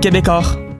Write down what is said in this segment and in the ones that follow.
Québecor.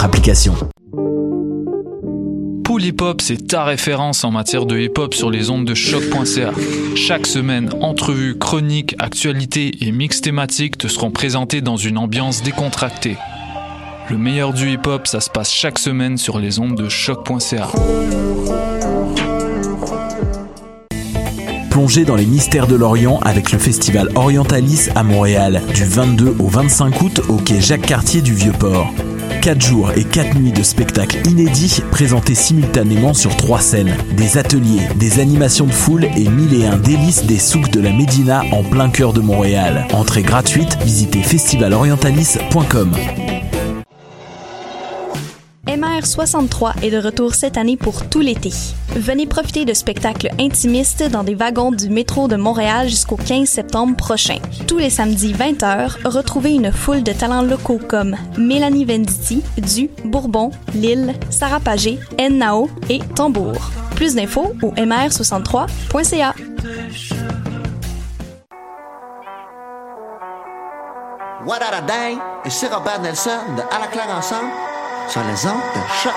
application. Pool Hip Hop, c'est ta référence en matière de hip hop sur les ondes de choc.ca. Chaque semaine, entrevues, chroniques, actualités et mix thématiques te seront présentés dans une ambiance décontractée. Le meilleur du hip hop, ça se passe chaque semaine sur les ondes de choc.ca. Plongez dans les mystères de l'Orient avec le festival Orientalis à Montréal, du 22 au 25 août au quai Jacques Cartier du Vieux-Port. 4 jours et 4 nuits de spectacles inédits présentés simultanément sur trois scènes. Des ateliers, des animations de foule et mille et un délices des souks de la Médina en plein cœur de Montréal. Entrée gratuite, visitez festivalorientalis.com. MR63 est de retour cette année pour tout l'été. Venez profiter de spectacles intimistes dans des wagons du métro de Montréal jusqu'au 15 septembre prochain. Tous les samedis 20h, retrouvez une foule de talents locaux comme Mélanie Venditti, Du, Bourbon, Lille, Sarah Pagé, Nao et Tambour. Plus d'infos au mr63.ca. What a day? C'est Robert Nelson de À la claire ensemble sur les ondes de choc.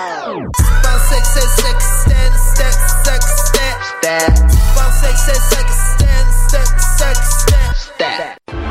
Pensez que c'est ça qui stand, step, ça qui stand, step. Pensez que c'est ça qui stand, step, ça qui stand, step.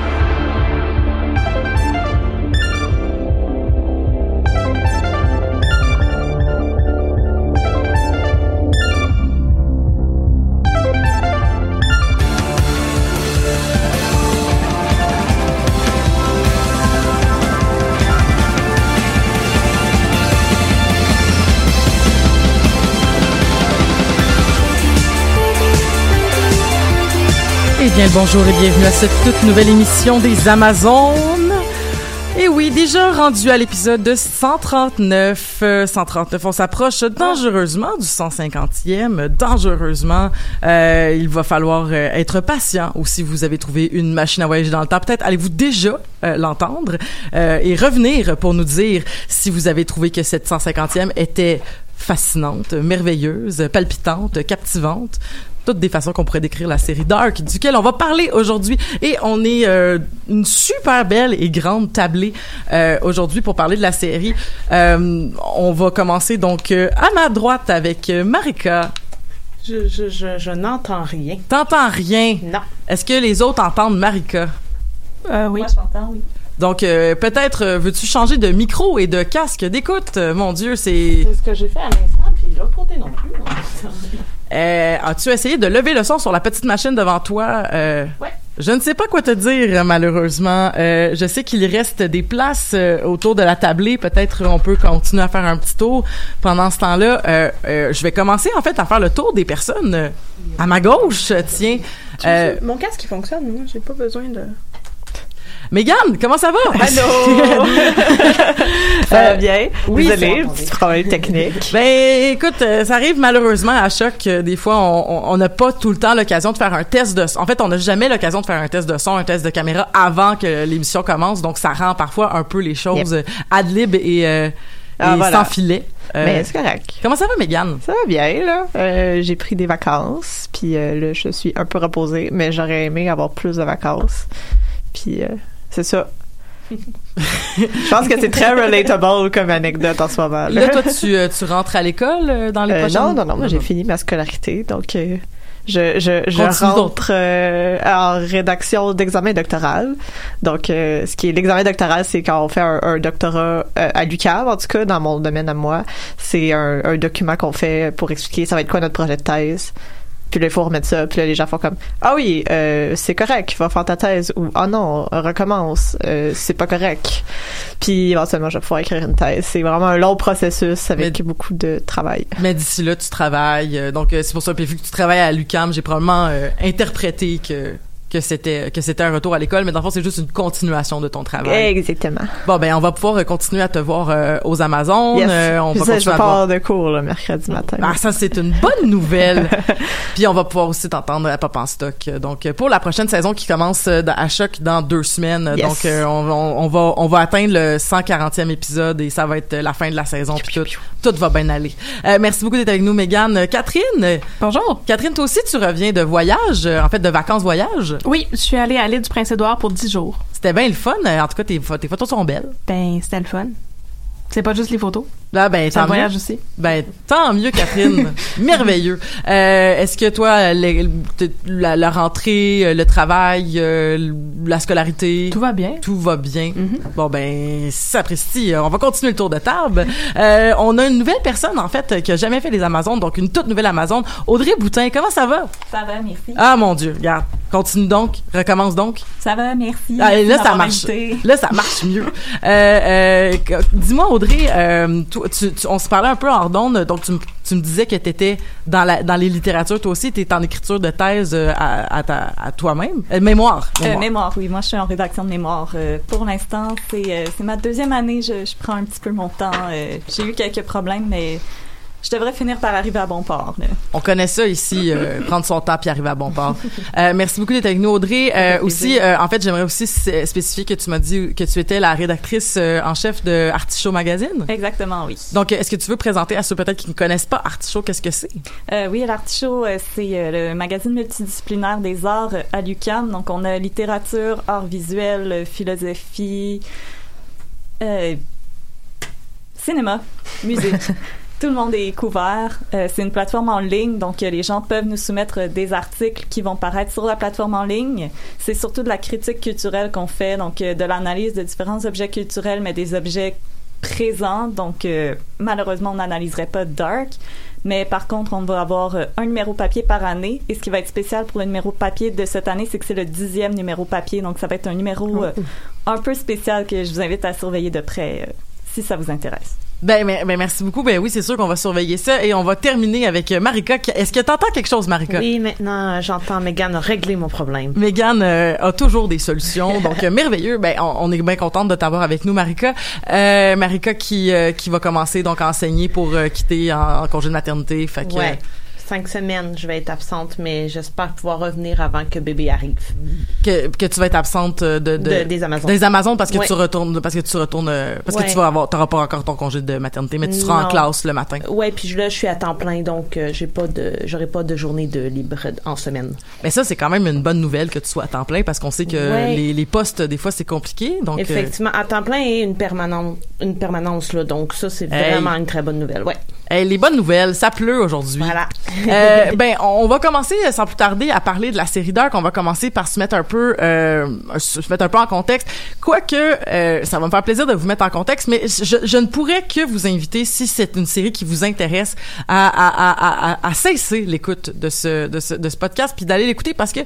Eh bien, bonjour et bienvenue à cette toute nouvelle émission des Amazones. Et oui, déjà rendu à l'épisode de 139. euh, 139, on s'approche dangereusement du 150e. Dangereusement, Euh, il va falloir euh, être patient ou si vous avez trouvé une machine à voyager dans le temps, peut-être allez-vous déjà l'entendre et revenir pour nous dire si vous avez trouvé que cette 150e était fascinante, merveilleuse, palpitante, captivante toutes des façons qu'on pourrait décrire la série Dark, duquel on va parler aujourd'hui. Et on est euh, une super belle et grande tablée euh, aujourd'hui pour parler de la série. Euh, on va commencer donc euh, à ma droite avec euh, Marika. Je, je, je, je n'entends rien. T'entends rien? Non. Est-ce que les autres entendent Marika? Euh, oui. Moi, je t'entends, oui. Donc, euh, peut-être euh, veux-tu changer de micro et de casque d'écoute? Euh, mon Dieu, c'est... C'est ce que j'ai fait à l'instant, puis l'autre côté non plus. Euh, As-tu essayé de lever le son sur la petite machine devant toi? Euh, Ouais. Je ne sais pas quoi te dire, malheureusement. Euh, je sais qu'il reste des places euh, autour de la tablée. Peut-être on peut continuer à faire un petit tour. Pendant ce temps-là, euh, je vais commencer en fait à faire le tour des personnes à ma gauche. Tiens, Mon casque, il fonctionne, moi. J'ai pas besoin de... Mégane, comment ça va? Allô? Ça va bien? oui, Désolée, petit problème technique. Ben, écoute, euh, ça arrive malheureusement à choc. euh, des fois, on- n'a pas tout le temps l'occasion de faire un test de son. En fait, on n'a jamais l'occasion de faire un test de son, un test de caméra avant que l'émission commence. Donc, ça rend parfois un peu les choses euh, ad lib et, euh, Ah, voilà. sans filet. Euh, Mais c'est correct. comment ça va, Mégane? Ça va bien, là. Euh, j'ai pris des vacances, puis euh, là, je suis un peu reposée, mais j'aurais aimé avoir plus de vacances. Puis, euh, c'est ça. je pense que c'est très relatable comme anecdote en ce moment. Là, Là, toi, tu, euh, tu rentres à l'école euh, dans les Euh, prochaines... non, non, non, moi j'ai fini ma scolarité, donc euh, Je, je, rentre euh, en rédaction d'examen doctoral. Donc, ce qui est l'examen doctoral, c'est quand on fait un, un doctorat à l'UQAM, en tout cas, dans mon domaine à moi. C'est un, un document qu'on fait pour expliquer ça va être quoi notre projet de thèse. Puis là, il faut remettre ça. Puis là, les gens font comme Ah oui, euh, c'est correct, va faire ta thèse. Ou Ah non, recommence, euh, c'est pas correct. Puis éventuellement, je vais pouvoir écrire une thèse. C'est vraiment un long processus avec beaucoup de travail. Mais d'ici là, tu travailles. euh, donc, euh, c'est pour ça. Puis vu que tu travailles à l'UCAM, j'ai probablement euh, interprété que que c'était que c'était un retour à l'école, mais dans le fond, c'est juste une continuation de ton travail. Exactement. Bon, ben, on va pouvoir euh, continuer à te voir euh, aux Amazones. Yes. euh, on Puis va ça, je continuer vais à de cours le mercredi matin. Ah, ça, c'est une bonne nouvelle. Puis on va pouvoir aussi t'entendre à Pop en stock. Donc, euh, pour la prochaine saison qui commence à Choc dans deux semaines. Yes. Donc, euh, on, on- on va, on va atteindre le 140e épisode et ça va être la fin de la saison. Puis tout, tout va bien aller. Euh, merci beaucoup d'être avec nous, Mégane. Catherine? Bonjour. Catherine, toi aussi, tu reviens de voyage, en fait, de vacances-voyage. Oui, je suis allée à l'île du Prince-Édouard pour 10 jours. C'était bien le fun. Euh, En tout cas, tes, tes photos sont belles. Ben, c'était le fun. C'est pas juste les photos, Là, ben, tant mieux. voyage aussi. Ben, tant mieux, Catherine. Merveilleux. Euh, Est-ce que toi, le- le- la, la rentrée, euh, le travail, euh, la scolarité, Tout va bien. tout va bien? Mhm. Bon, ben, sapristi, on va continuer le tour de table. Euh, on a une nouvelle personne, en fait, qui a jamais fait les Amazones, donc une toute nouvelle Amazone. Audrey Boutin, comment ça va? Ça va, merci. Ah, mon Dieu, regarde. Continue donc, recommence donc. Ça va, merci. Ah, Merci là, ça marche. invité. Là, ça marche mieux. Euh, euh, Dis-moi, Audrey, euh, toi, tu- tu- on se parlait un peu en d'onde, donc tu, me- tu me disais que tu étais dans, la, dans les littératures, toi aussi, tu es en écriture de thèse euh, à, à, ta- à toi-même. Euh, mémoire. Euh, mémoire. mémoire, oui. Moi, je suis en rédaction de mémoire. Euh, pour l'instant, c'est ma deuxième année. Je, je prends un petit peu mon temps. J'ai eu quelques problèmes, mais je devrais finir par arriver à bon port. là. On connaît ça ici, euh, prendre son temps puis arriver à bon port. Euh, merci beaucoup d'être avec nous, Audrey. Euh, aussi, en fait, j'aimerais aussi spécifier que tu m'as dit que tu étais la rédactrice en chef de Artichaut Magazine. Exactement, oui. Donc, est-ce que tu veux présenter à ceux peut-être qui ne connaissent pas Artichaut, qu'est-ce que c'est? Oui, l'Artichaut, c'est le magazine multidisciplinaire des arts à l'UQAM. Donc, on a littérature, arts visuels, philosophie, euh, cinéma, musique. Tout le monde est couvert. Euh, c'est une plateforme en ligne, donc euh, les gens peuvent nous soumettre euh, des articles qui vont paraître sur la plateforme en ligne. C'est surtout de la critique culturelle qu'on fait, donc euh, de l'analyse de différents objets culturels, mais des objets présents. Donc, malheureusement, on n'analyserait pas Dark. Mais par contre, on va avoir un numéro papier par année. Et ce qui va être spécial pour le numéro papier de cette année, c'est que c'est le dixième numéro papier. Donc, ça va être un numéro euh, un peu spécial que je vous invite à surveiller de près si ça vous intéresse. Ben, ben, ben, merci beaucoup. Ben oui, c'est sûr qu'on va surveiller ça et on va terminer avec euh, Marika. Est-ce que t'entends quelque chose, Marika? Oui, maintenant, j'entends Megan régler mon problème. Megan euh, a toujours des solutions, donc euh, merveilleux. Ben, on, on est bien contente de t'avoir avec nous, Marika. Euh, Marika qui euh, qui va commencer donc à enseigner pour euh, quitter en, en congé de maternité. Fait que, Ouais. Cinq semaines, je vais être absente, mais j'espère pouvoir revenir avant que bébé arrive. que, que tu vas être absente de, de- De- des Amazones. des Amazones parce que Ouais. tu retournes parce que tu retournes euh, parce Ouais. que tu vas avoir t'auras pas encore ton congé de maternité mais tu seras en classe le matin. Ouais, puis là, je suis à temps plein, donc euh, j'ai pas de, j'aurai pas de journée de libre en semaine. Mais ça c'est quand même une bonne nouvelle que tu sois à temps plein parce qu'on sait que Ouais. les, les postes des fois c'est compliqué donc euh, Effectivement, à temps plein et une permanence, une permanence là, donc ça c'est Hey. vraiment une très bonne nouvelle. Ouais. Hey, les bonnes nouvelles ça pleut aujourd'hui. Voilà. Euh, ben, on va commencer euh, sans plus tarder à parler de la série Dark. On va commencer par se mettre un peu, euh, se mettre un peu en contexte. Quoique, euh, ça va me faire plaisir de vous mettre en contexte, mais je, je ne pourrais que vous inviter, si c'est une série qui vous intéresse, à, à, à, à, à cesser l'écoute de ce, de ce, de ce podcast, puis d'aller l'écouter parce que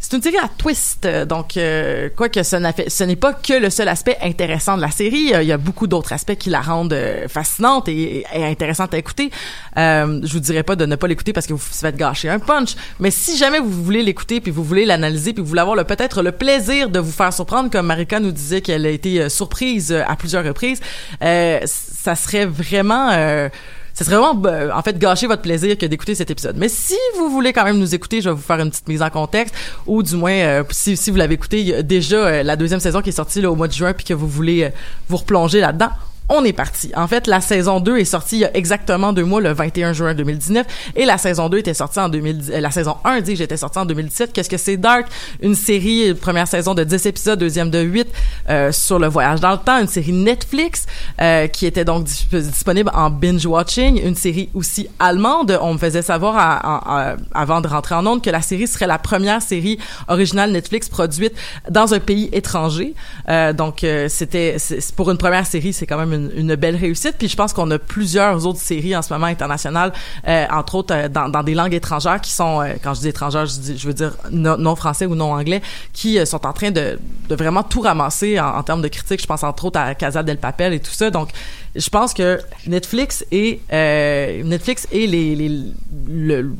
c'est une série à twist. Donc, euh, quoique ce n'est pas que le seul aspect intéressant de la série, euh, il y a beaucoup d'autres aspects qui la rendent fascinante et, et intéressante à écouter. Euh, je vous dirais pas de ne pas l'écouter parce que vous faites gâcher un punch, mais si jamais vous voulez l'écouter puis vous voulez l'analyser puis vous voulez avoir peut-être le plaisir de vous faire surprendre, comme Marika nous disait qu'elle a été euh, surprise euh, à plusieurs reprises, euh, ça serait vraiment euh, serait vraiment, en fait, gâcher votre plaisir que d'écouter cet épisode. Mais si vous voulez quand même nous écouter, je vais vous faire une petite mise en contexte, ou du moins, si, si vous l'avez écouté, déjà la deuxième saison qui est sortie au mois de juin, puis que vous voulez vous replonger là-dedans, on est parti. En fait, la saison 2 est sortie il y a exactement deux mois, le 21 juin 2019, et la saison 2 était sortie en 2010, euh, la saison 1, dit j'étais sortie en 2017. Qu'est-ce que c'est Dark? Une série, euh, première saison de 10 épisodes, deuxième de 8, euh, sur le voyage dans le temps, une série Netflix, euh, qui était donc dis- disponible en binge-watching, une série aussi allemande. On me faisait savoir à- à- avant de rentrer en onde que la série serait la première série originale Netflix produite dans un pays étranger. Euh, donc, euh, c'était pour une première série, c'est quand même une, une belle réussite. Puis je pense qu'on a plusieurs autres séries en ce moment internationales, euh, entre autres euh, dans, des langues étrangères qui sont, euh, quand je dis étrangères, je, veux dire non, français ou non anglais, qui sont en train de, vraiment tout ramasser en, termes de critiques. Je pense entre autres à Casa del Papel et tout ça. Donc, je pense que Netflix et Netflix et les, les le-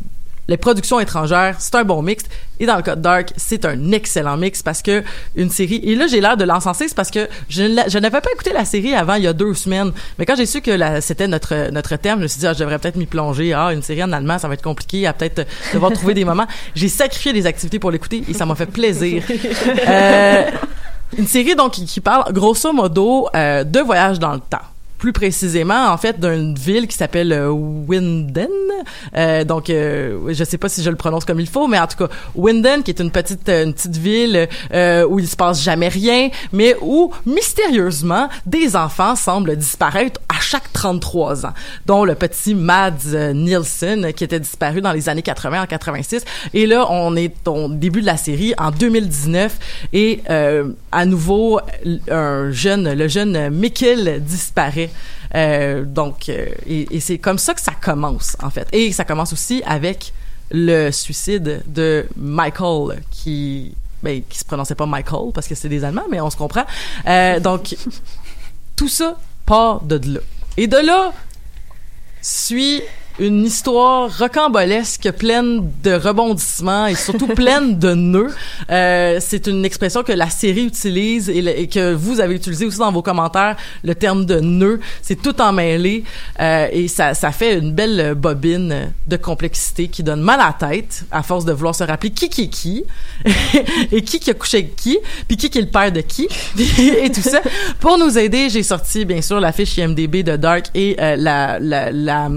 les productions étrangères, c'est un bon mix. Et dans le cas de Dark, c'est un excellent mix parce que une série. Et là, j'ai l'air de l'encenser, c'est parce que je, n'avais pas écouté la série avant il y a deux semaines. Mais quand j'ai su que c'était notre notre thème, je me suis dit, ah, je devrais peut-être m'y plonger. Ah, une série en allemand, ça va être compliqué. À peut-être devoir trouver des moments. J'ai sacrifié des activités pour l'écouter et ça m'a fait plaisir. Euh, une série donc qui, qui parle grosso modo euh, de voyage dans le temps. Plus précisément, en fait, d'une ville qui s'appelle euh, Winden. Euh, donc, euh, je sais pas si je le prononce comme il faut, mais en tout cas, Winden, qui est une petite, euh, une petite ville euh, où il se passe jamais rien, mais où mystérieusement des enfants semblent disparaître à chaque 33 ans, dont le petit Mads euh, Nielsen qui était disparu dans les années 80 en 86. Et là, on est au début de la série en 2019 et à nouveau un jeune, le jeune Mikkel disparaît. Euh, donc, euh, et, et c'est comme ça que ça commence en fait. Et ça commence aussi avec le suicide de Michael qui ben, qui se prononçait pas Michael parce que c'est des Allemands, mais on se comprend. Euh, donc, tout ça part de là. Et de là suit une histoire rocambolesque pleine de rebondissements et surtout pleine de nœuds. Euh, c'est une expression que la série utilise et, le- et que vous avez utilisé aussi dans vos commentaires, le terme de nœud. C'est tout emmêlé euh, et ça, ça fait une belle bobine de complexité qui donne mal à la tête à force de vouloir se rappeler qui qui est qui et qui qui a couché avec qui puis qui qui est le père de qui et tout ça. Pour nous aider, j'ai sorti bien sûr la fiche IMDB de Dark et euh, la, la, la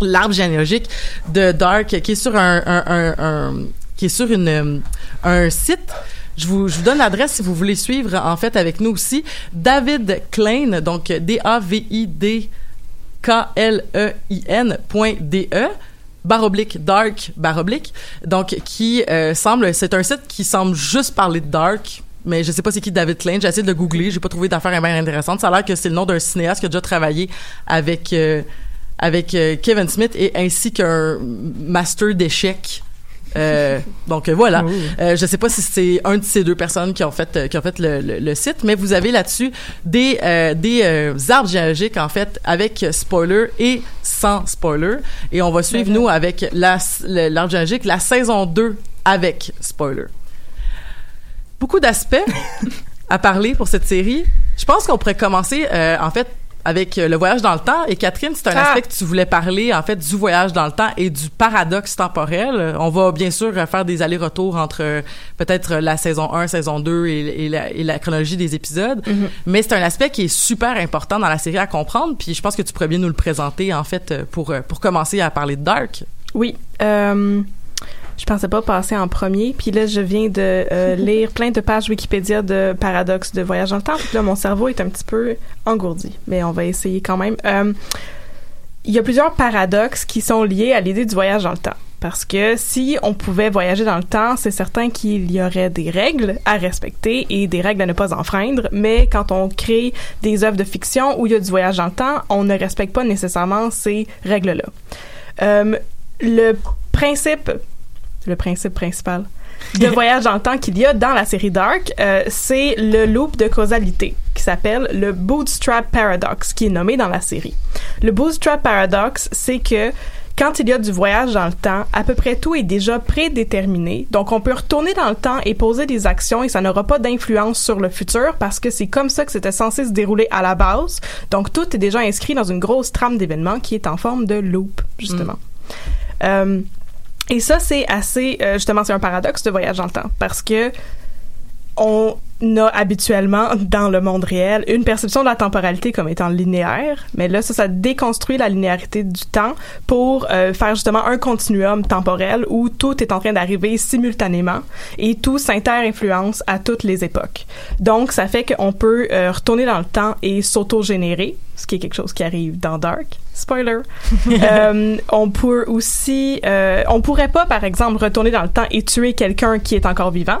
l'arbre généalogique de Dark qui est sur un, qui est sur une un site je vous, je vous donne l'adresse si vous voulez suivre en fait avec nous aussi David Klein donc D A V I D K L E I N point D E barre oblique dark barre oblique donc qui euh, semble c'est un site qui semble juste parler de dark mais je sais pas c'est qui David Klein. J'ai essayé de le googler. J'ai pas trouvé d'affaires bien intéressantes. Ça a l'air que c'est le nom d'un cinéaste qui a déjà travaillé avec euh, avec euh, Kevin Smith et ainsi qu'un master d'échecs. Euh, donc euh, voilà. Euh, je sais pas si c'est un de ces deux personnes qui ont fait qui ont fait le, le- le site, mais vous avez là-dessus des des arbres géologiques en fait avec spoiler et sans spoiler. Et on va suivre nous avec l'arbre géologique la saison 2 avec spoiler. Beaucoup d'aspects à parler pour cette série. Je pense qu'on pourrait commencer en fait avec euh, le voyage dans le temps. Et Catherine, c'est un Ah! aspect que tu voulais parler en fait du voyage dans le temps et du paradoxe temporel. On va bien sûr euh, faire des allers-retours entre euh, peut-être la saison 1, saison 2 et, et la, et la chronologie des épisodes. Mhm. Mais c'est un aspect qui est super important dans la série à comprendre. Puis je pense que tu pourrais bien nous le présenter en fait pour pour commencer à parler de Dark. Oui. Euh, je pensais pas passer en premier. Puis là, je viens de euh, lire plein de pages Wikipédia de paradoxes de voyage dans le temps. Puis là, mon cerveau est un petit peu engourdi. Mais on va essayer quand même. Euh, il y a plusieurs paradoxes qui sont liés à l'idée du voyage dans le temps. Parce que si on pouvait voyager dans le temps, c'est certain qu'il y aurait des règles à respecter et des règles à ne pas enfreindre. Mais quand on crée des œuvres de fiction où il y a du voyage dans le temps, on ne respecte pas nécessairement ces règles-là. Euh, le principe, le principe principal de voyage dans le temps qu'il y a dans la série Dark, euh, c'est le loop de causalité qui s'appelle le Bootstrap Paradox, qui est nommé dans la série. Le Bootstrap Paradox, c'est que quand il y a du voyage dans le temps, à peu près tout est déjà prédéterminé. Donc, on peut retourner dans le temps et poser des actions et ça n'aura pas d'influence sur le futur parce que c'est comme ça que c'était censé se dérouler à la base. Donc, tout est déjà inscrit dans une grosse trame d'événements qui est en forme de loop, justement. Euh, et ça, c'est assez, euh, justement, c'est un paradoxe de voyage dans le temps parce que on, a habituellement dans le monde réel une perception de la temporalité comme étant linéaire, mais là ça ça déconstruit la linéarité du temps pour euh, faire justement un continuum temporel où tout est en train d'arriver simultanément et tout s'inter-influence à toutes les époques. Donc ça fait qu'on peut euh, retourner dans le temps et s'auto-générer, ce qui est quelque chose qui arrive dans Dark. Spoiler. euh, on peut aussi, euh, on pourrait pas par exemple retourner dans le temps et tuer quelqu'un qui est encore vivant.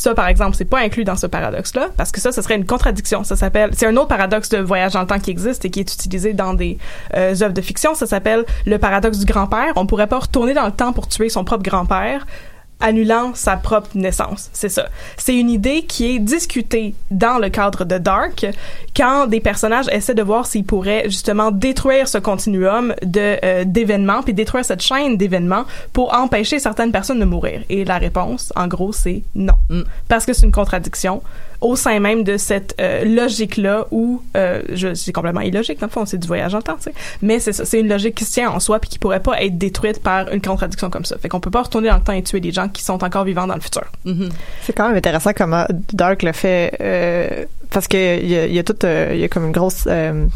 Ça, par exemple, c'est pas inclus dans ce paradoxe-là, parce que ça, ce serait une contradiction. Ça s'appelle, c'est un autre paradoxe de voyage dans le temps qui existe et qui est utilisé dans des euh, œuvres de fiction. Ça s'appelle le paradoxe du grand-père. On pourrait pas retourner dans le temps pour tuer son propre grand-père, annulant sa propre naissance. C'est ça. C'est une idée qui est discutée dans le cadre de Dark quand des personnages essaient de voir s'ils pourraient justement détruire ce continuum de euh, d'événements puis détruire cette chaîne d'événements pour empêcher certaines personnes de mourir. Et la réponse, en gros, c'est non. Parce que c'est une contradiction au sein même de cette euh, logique-là où euh, je c'est complètement illogique dans le fond, c'est du voyage en temps, tu sais. Mais c'est ça, c'est une logique qui se tient en soi puis qui pourrait pas être détruite par une contradiction comme ça. Fait qu'on peut pas retourner dans le temps et tuer des gens qui sont encore vivants dans le futur. C'est quand même intéressant comment Dark le fait euh, parce que il y y a toute euh, il y a comme une grosse euh,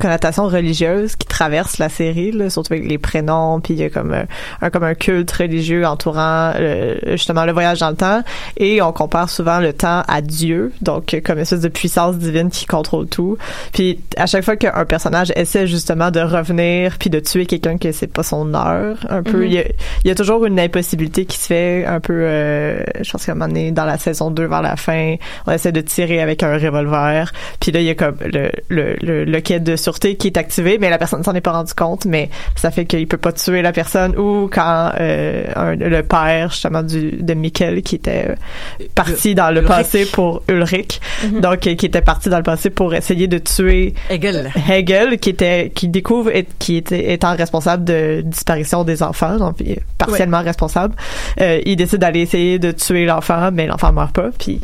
connotation religieuse qui traverse la série là, surtout avec les prénoms puis il y a comme euh, un comme un culte religieux entourant euh, justement le voyage dans le temps. Et on compare souvent le temps à Dieu donc euh, comme une espèce de puissance divine qui contrôle tout. Puis à chaque fois qu'un personnage essaie justement de revenir puis de tuer quelqu'un que c'est pas son heure un peu Mhm. il y a il y a toujours une impossibilité qui se fait un peu euh, je pense qu'à un moment donné dans la saison 2 vers la fin on essaie de tirer avec un revolver. Puis là il y a comme le le le, le quai de sûreté qui est activé mais la personne s'en est pas rendu compte mais ça fait qu'il peut pas tuer la personne ou quand euh, un- le père justement du de Mikkel qui était euh, parti dans le Ulrich. passé pour Ulrich. Donc euh, qui était parti dans le passé pour essayer de tuer Hegel. Hegel qui était qui découvre et qui était étant responsable de disparition des enfants donc partiellement responsable euh, il décide d'aller essayer de tuer l'enfant mais l'enfant meurt pas. Puis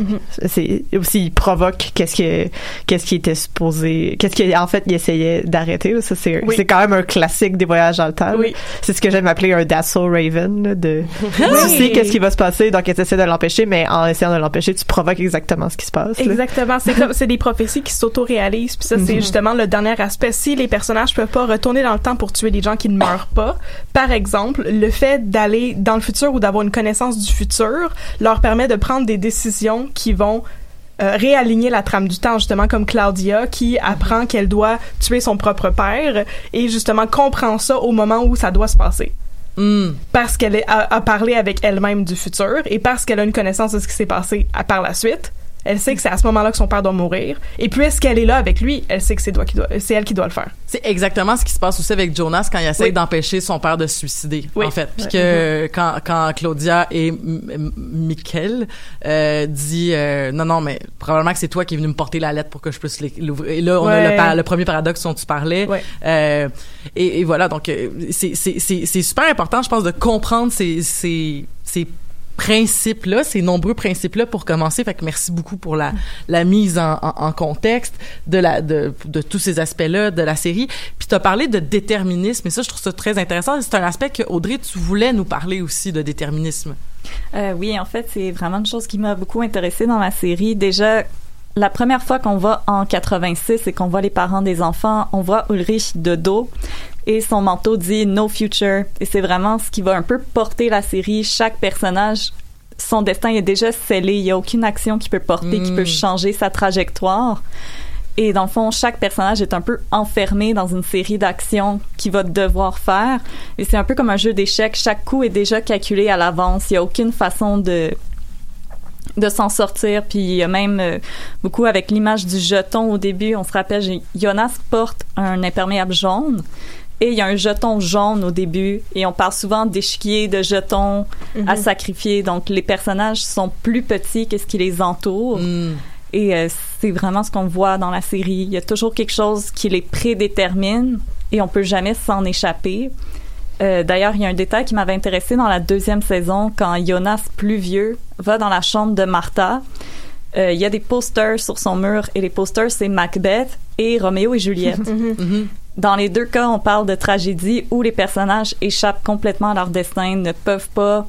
c'est aussi il provoque qu'est-ce que qu'est-ce qui était supposé qu'est-ce qu'en fait il essayait d'arrêter ça c'est Oui. c'est quand même un classique des voyages dans le temps. Oui. c'est ce que j'aime appeler un Dassault Raven là, de tu sais qu'est-ce qui va se passer donc tu essaies de l'empêcher mais en essayant de l'empêcher tu provoques exactement ce qui se passe là. Exactement. C'est comme, c'est des prophéties qui s'auto-réalisent. Puis ça, c'est Mhm. justement le dernier aspect. Si les personnages peuvent pas retourner dans le temps pour tuer des gens qui ne meurent pas, par exemple, le fait d'aller dans le futur ou d'avoir une connaissance du futur leur permet de prendre des décisions qui vont euh, réaligner la trame du temps, justement comme Claudia qui apprend qu'elle doit tuer son propre père et justement comprend ça au moment où ça doit se passer parce qu'elle a parlé avec elle-même du futur et parce qu'elle a une connaissance de ce qui s'est passé à, par la suite. Elle sait que c'est à ce moment-là que son père doit mourir. Et puisqu'elle est là avec lui, elle sait que c'est, elle qui doit le faire. C'est exactement ce qui se passe aussi avec Jonas quand il essaie Oui. d'empêcher son père de se suicider, Oui. en fait. Puis Ouais. que quand, quand Claudia et Michael euh, dit euh, non non mais probablement que c'est toi qui es venu me porter la lettre pour que je puisse l'ouvrir. Et là on a Ouais. le, par- le premier paradoxe dont tu parlais. Euh, et, et voilà donc euh, c'est super important je pense de comprendre ces ces ces principes-là, ces nombreux principes-là pour commencer. Fait que merci beaucoup pour la, mise en, contexte de, la, de tous ces aspects-là de la série. Puis tu as parlé de déterminisme, et ça, je trouve ça très intéressant. C'est un aspect que, Audrey, tu voulais nous parler aussi de déterminisme. Euh, oui, en fait, c'est vraiment une chose qui m'a beaucoup intéressée dans la série. Déjà, la première fois qu'on va en 86 et qu'on voit les parents des enfants, on voit Ulrich de dos et son manteau dit No Future. Et c'est vraiment ce qui va un peu porter la série. Chaque personnage, son destin est déjà scellé. Il n'y a aucune action qui peut porter, qui Mm. peut changer sa trajectoire. Et dans le fond, chaque personnage est un peu enfermé dans une série d'actions qu'il va devoir faire. Et c'est un peu comme un jeu d'échecs. Chaque coup est déjà calculé à l'avance. Il n'y a aucune façon de de s'en sortir. Puis il y a même euh, beaucoup avec l'image du jeton au début. On se rappelle, Jonas porte un imperméable jaune. Et il y a un jeton jaune au début, et on parle souvent d'échiquier, de jetons à Mhm. sacrifier. Donc les personnages sont plus petits que ce qui les entoure. Et euh, c'est vraiment ce qu'on voit dans la série. Il y a toujours quelque chose qui les prédétermine et on peut jamais s'en échapper. Euh, D'ailleurs, il y a un détail qui m'avait intéressé dans la deuxième saison quand Jonas, plus vieux, va dans la chambre de Martha. Euh, il y a des posters sur son mur et les posters, c'est Macbeth et Roméo et Juliette. Dans les deux cas, on parle de tragédie où les personnages échappent complètement à leur destin, ne peuvent pas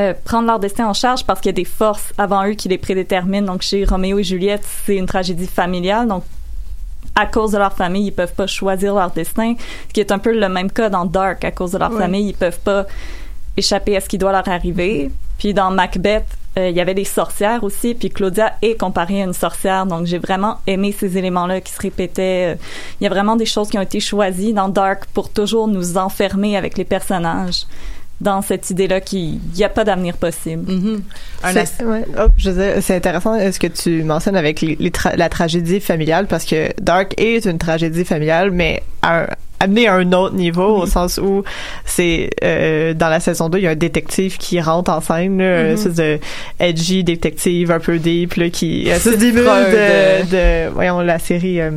euh, prendre leur destin en charge parce qu'il y a des forces avant eux qui les prédéterminent. Donc, chez Roméo et Juliette, c'est une tragédie familiale. Donc, à cause de leur famille, ils peuvent pas choisir leur destin, ce qui est un peu le même cas dans Dark. À cause de leur Oui. famille, ils peuvent pas échapper à ce qui doit leur arriver. Puis dans Macbeth, il y avait des sorcières aussi, puis Claudia est comparée à une sorcière, donc j'ai vraiment aimé ces éléments-là qui se répétaient. Euh, Il y a vraiment des choses qui ont été choisies dans Dark pour toujours nous enfermer avec les personnages dans cette idée-là qu'il n'y a pas d'avenir possible. Un C'est- ouais. Oh, intéressant euh, ce que tu mentionnes avec les, les tra- la tragédie familiale? Parce que Dark est une tragédie familiale, mais à un- amené à un autre niveau au sens où c'est euh, dans la saison 2 il y a un détective qui rentre en scène là, une espèce de edgy détective un peu deep là, qui se C'est euh. de, de voyons la série euh,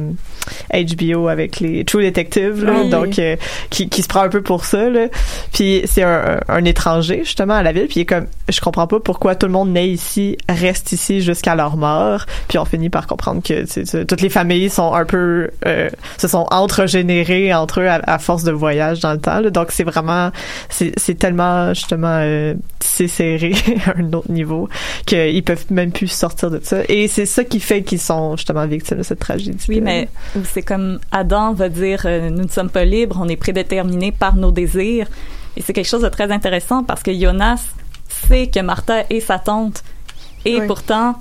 HBO avec les True Detective là, Oui. donc euh, qui, qui se prend un peu pour ça là. puis c'est un, un étranger justement à la ville puis il est comme je comprends pas pourquoi tout le monde naît ici reste ici jusqu'à leur mort puis on finit par comprendre que c'est- c'est- toutes les familles sont un peu euh, se sont entre-générées entre eux à, à force de voyage dans le temps là. donc c'est vraiment c'est c'est tellement justement euh, tissé serré à un autre niveau qu'ils peuvent même plus sortir de ça et c'est ça qui fait qu'ils sont justement victimes de cette tragédie Oui, mais c'est comme Adam va dire euh, nous ne sommes pas libres, on est prédéterminés par nos désirs. Et c'est quelque chose de très intéressant parce que Jonas sait que Martha est sa tante et Oui. pourtant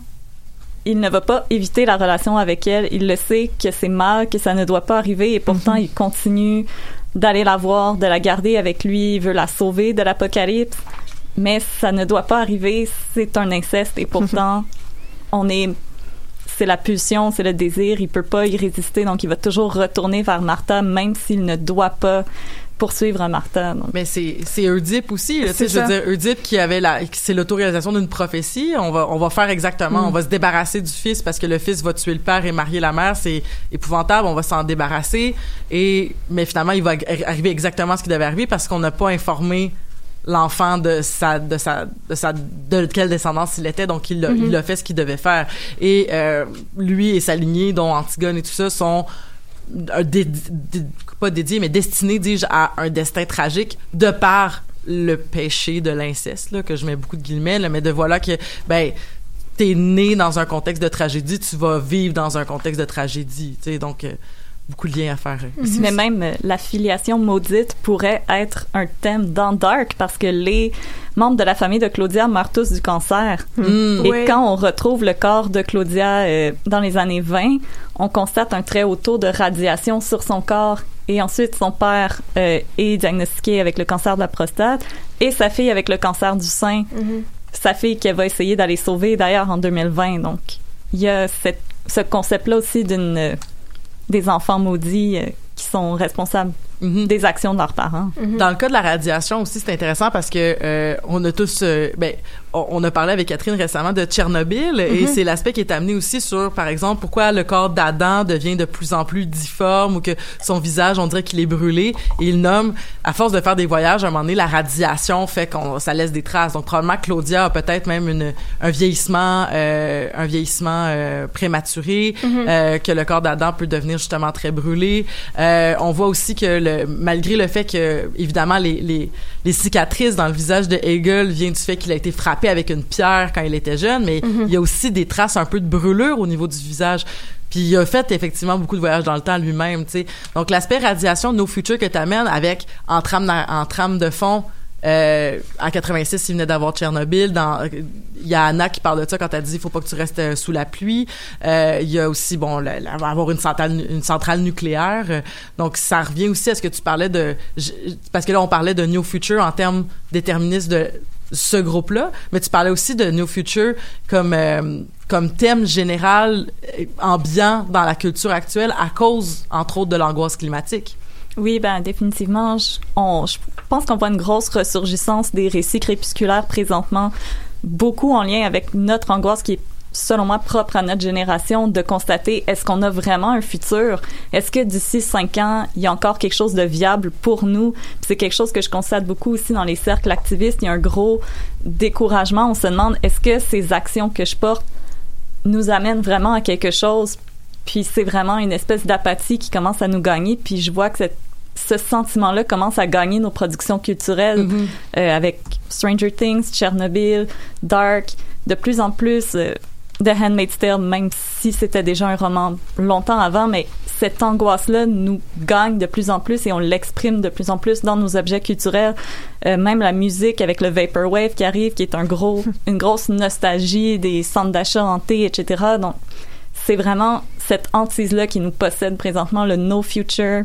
il ne va pas éviter la relation avec elle. Il le sait que c'est mal, que ça ne doit pas arriver et pourtant il continue d'aller la voir, de la garder avec lui, il veut la sauver de l'apocalypse. Mais ça ne doit pas arriver, c'est un inceste et pourtant on est c'est la pulsion, c'est le désir, il peut pas y résister, donc il va toujours retourner vers Martha, même s'il ne doit pas poursuivre Martha. Donc. Mais c'est c'est Oedipe aussi, là, tu sais, C'est je veux dire Oedipe qui avait la c'est l'autorisation d'une prophétie, on va on va faire exactement, Mm. on va se débarrasser du fils parce que le fils va tuer le père et marier la mère, c'est épouvantable, on va s'en débarrasser et mais finalement il va arriver exactement ce qui devait arriver parce qu'on n'a pas informé l'enfant de sa de sa de sa de quelle descendance il était. Donc il a, Mhm. il a fait ce qu'il devait faire. Et euh, lui et sa lignée dont Antigone et tout ça sont un dé- dé- pas dédié, mais destiné, dis-je, à un destin tragique de par le péché de l'inceste, là, que je mets beaucoup de guillemets, là, mais de voilà que, ben, t'es né dans un contexte de tragédie, tu vas vivre dans un contexte de tragédie, tu sais, donc, euh, beaucoup de liens à faire. ici. Mais même euh, la filiation maudite pourrait être un thème dans Dark parce que les membres de la famille de Claudia meurent tous du cancer. Mm. Et quand on retrouve le corps de Claudia euh, dans les années 20, on constate un très haut taux de radiation sur son corps. Et ensuite, son père euh, est diagnostiqué avec le cancer de la prostate et sa fille avec le cancer du sein. Mhm. Sa fille qu'elle va essayer d'aller sauver d'ailleurs en 2020. Donc, il y a cette, ce concept-là aussi d'une euh, des enfants maudits euh, qui sont responsables Mhm. des actions de leurs parents. Dans le cas de la radiation aussi, c'est intéressant parce que euh, on a tous, euh, ben, on, a parlé avec Catherine récemment de Tchernobyl et c'est l'aspect qui est amené aussi sur, par exemple, pourquoi le corps d'Adam devient de plus en plus difforme ou que son visage, on dirait qu'il est brûlé. Et il nomme, à force de faire des voyages, à un moment donné, la radiation fait qu'on, ça laisse des traces. Donc probablement Claudia a peut-être même une, un vieillissement, euh, un vieillissement euh, prématuré, euh, que le corps d'Adam peut devenir justement très brûlé. Euh, on voit aussi que le, malgré le fait que évidemment les, les, les cicatrices dans le visage de Hegel viennent du fait qu'il a été frappé avec une pierre quand il était jeune, mais il y a aussi des traces un peu de brûlure au niveau du visage. Puis il a fait effectivement beaucoup de voyages dans le temps lui-même, tu sais. Donc l'aspect radiation No Future que tu amènes avec en trame en trame de fond euh, en 86, il venait d'avoir Tchernobyl. Dans, il y a Anna qui parle de ça quand elle dit il faut pas que tu restes euh, sous la pluie. Euh, il y a aussi bon, le- le- avoir une centrale, une centrale nucléaire. Donc ça revient aussi à ce que tu parlais de, parce que là on parlait de New Future en termes déterministes de ce groupe-là, mais tu parlais aussi de New Future comme euh, comme thème général euh, ambiant dans la culture actuelle à cause entre autres de l'angoisse climatique. Oui, ben définitivement, je, on, je pense qu'on voit une grosse ressurgissance des récits crépusculaires présentement, beaucoup en lien avec notre angoisse qui est selon moi propre à notre génération de constater est-ce qu'on a vraiment un futur? Est-ce que d'ici cinq ans il y a encore quelque chose de viable pour nous? C'est quelque chose que je constate beaucoup aussi dans les cercles activistes. Il y a un gros découragement. On se demande est-ce que ces actions que je porte nous amènent vraiment à quelque chose? Puis c'est vraiment une espèce d'apathie qui commence à nous gagner. Puis je vois que cette ce sentiment-là commence à gagner nos productions culturelles Mm-hmm. euh, avec Stranger Things, Chernobyl, Dark, de plus en plus euh, The Handmaid's Tale, même si c'était déjà un roman longtemps avant, mais cette angoisse-là nous gagne de plus en plus et on l'exprime de plus en plus dans nos objets culturels. Euh, même la musique avec le Vaporwave qui arrive, qui est un gros, une grosse nostalgie des centres d'achat hantés, etc. Donc, c'est vraiment cette hantise-là qui nous possède présentement, le no future.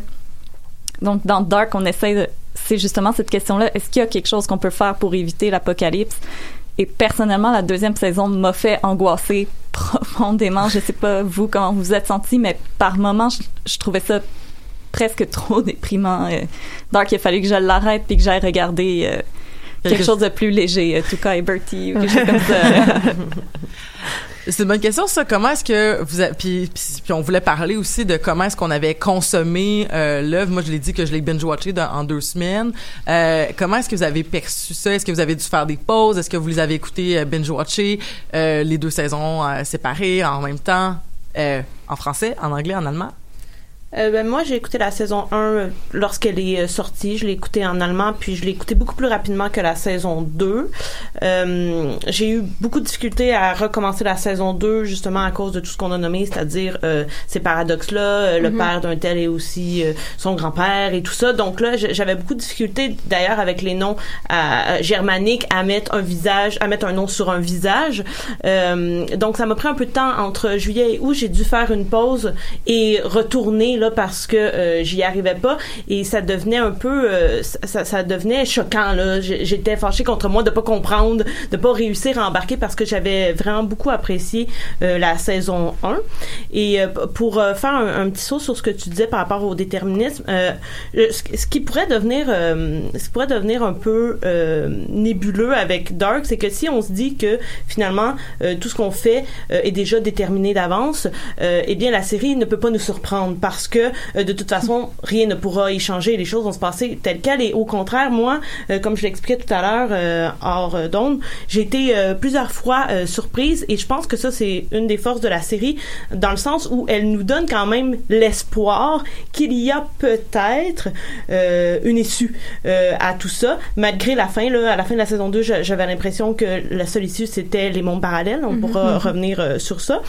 Donc, dans Dark, on essaie de, c'est justement cette question-là. Est-ce qu'il y a quelque chose qu'on peut faire pour éviter l'apocalypse? Et personnellement, la deuxième saison m'a fait angoisser profondément. Je sais pas vous comment vous êtes senti, mais par moments, je, trouvais ça presque trop déprimant. Euh, Dark, il a fallu que je l'arrête puis que j'aille regarder euh, quelque chose de plus léger, euh, Tuca et Bertie ou quelque chose comme ça. C'est une bonne question, ça. Comment est-ce que vous avez, puis, puis, puis on voulait parler aussi de comment est-ce qu'on avait consommé euh, l'œuvre. Moi, je l'ai dit que je l'ai binge-watché en deux semaines. Euh, comment est-ce que vous avez perçu ça? Est-ce que vous avez dû faire des pauses? Est-ce que vous les avez écoutés euh, binge-watcher euh, les deux saisons séparées en même temps? En français, en anglais, en allemand? Euh, ben, moi, j'ai écouté la saison 1 euh, lorsqu'elle est euh, sortie. Je l'ai écoutée en allemand, puis je l'ai écoutée beaucoup plus rapidement que la saison 2. Euh, j'ai eu beaucoup de difficultés à recommencer la saison 2, justement à cause de tout ce qu'on a nommé, c'est-à-dire euh, ces paradoxes-là. Le Mhm. père d'un tel est aussi euh, son grand-père et tout ça. Donc là, j'avais beaucoup de difficultés, d'ailleurs, avec les noms euh, germaniques, à mettre un visage, à mettre un nom sur un visage. Euh, donc, ça m'a pris un peu de temps entre juillet et août. J'ai dû faire une pause et retourner là parce que euh, j'y arrivais pas et ça devenait un peu, euh, ça, ça devenait choquant là. J'étais fâchée contre moi de pas comprendre, de pas réussir à embarquer parce que j'avais vraiment beaucoup apprécié euh, la saison 1. Et euh, pour euh, faire un, un petit saut sur ce que tu disais par rapport au déterminisme, euh, ce, ce qui pourrait devenir, ce qui pourrait devenir un peu nébuleux avec Dark, c'est que si on se dit que finalement tout ce qu'on fait est déjà déterminé d'avance, eh bien la série ne peut pas nous surprendre parce que euh, de toute façon rien ne pourra y changer, les choses vont se passer telles quelles. Et au contraire, moi, euh, comme je l'expliquais tout à l'heure euh, hors euh, d'onde, j'ai été euh, plusieurs fois euh, surprise et je pense que ça c'est une des forces de la série dans le sens où elle nous donne quand même l'espoir qu'il y a peut-être euh, une issue euh, à tout ça malgré la fin là à la fin de la saison 2 je- j'avais l'impression que la seule issue c'était les mondes parallèles on Mhm. pourra Mhm. revenir euh, sur ça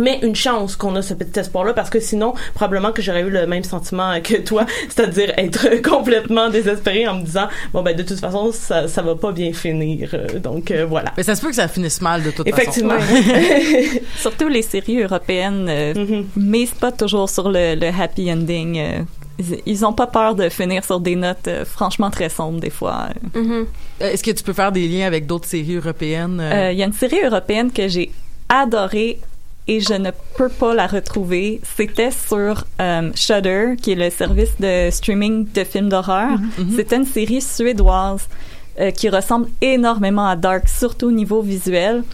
mais une chance qu'on a ce petit espoir-là parce que sinon, probablement que j'aurais eu le même sentiment que toi, c'est-à-dire être complètement désespéré en me disant bon ben de toute façon ça ça va pas bien finir, donc euh, voilà. Mais ça se peut que ça finisse mal de toute Effectivement. façon. Surtout les séries européennes euh, Mm-hmm. misent pas toujours sur le, le happy ending. euh, ils- ils ont pas peur de finir sur des notes euh, franchement très sombres des fois. Euh, Est-ce que tu peux faire des liens avec d'autres séries européennes? Euh, Il y a une série européenne que j'ai adorée et je ne peux pas la retrouver. C'était sur euh, Shudder, qui est le service de streaming de films d'horreur. C'était une série suédoise euh, qui ressemble énormément à Dark, surtout au niveau visuel.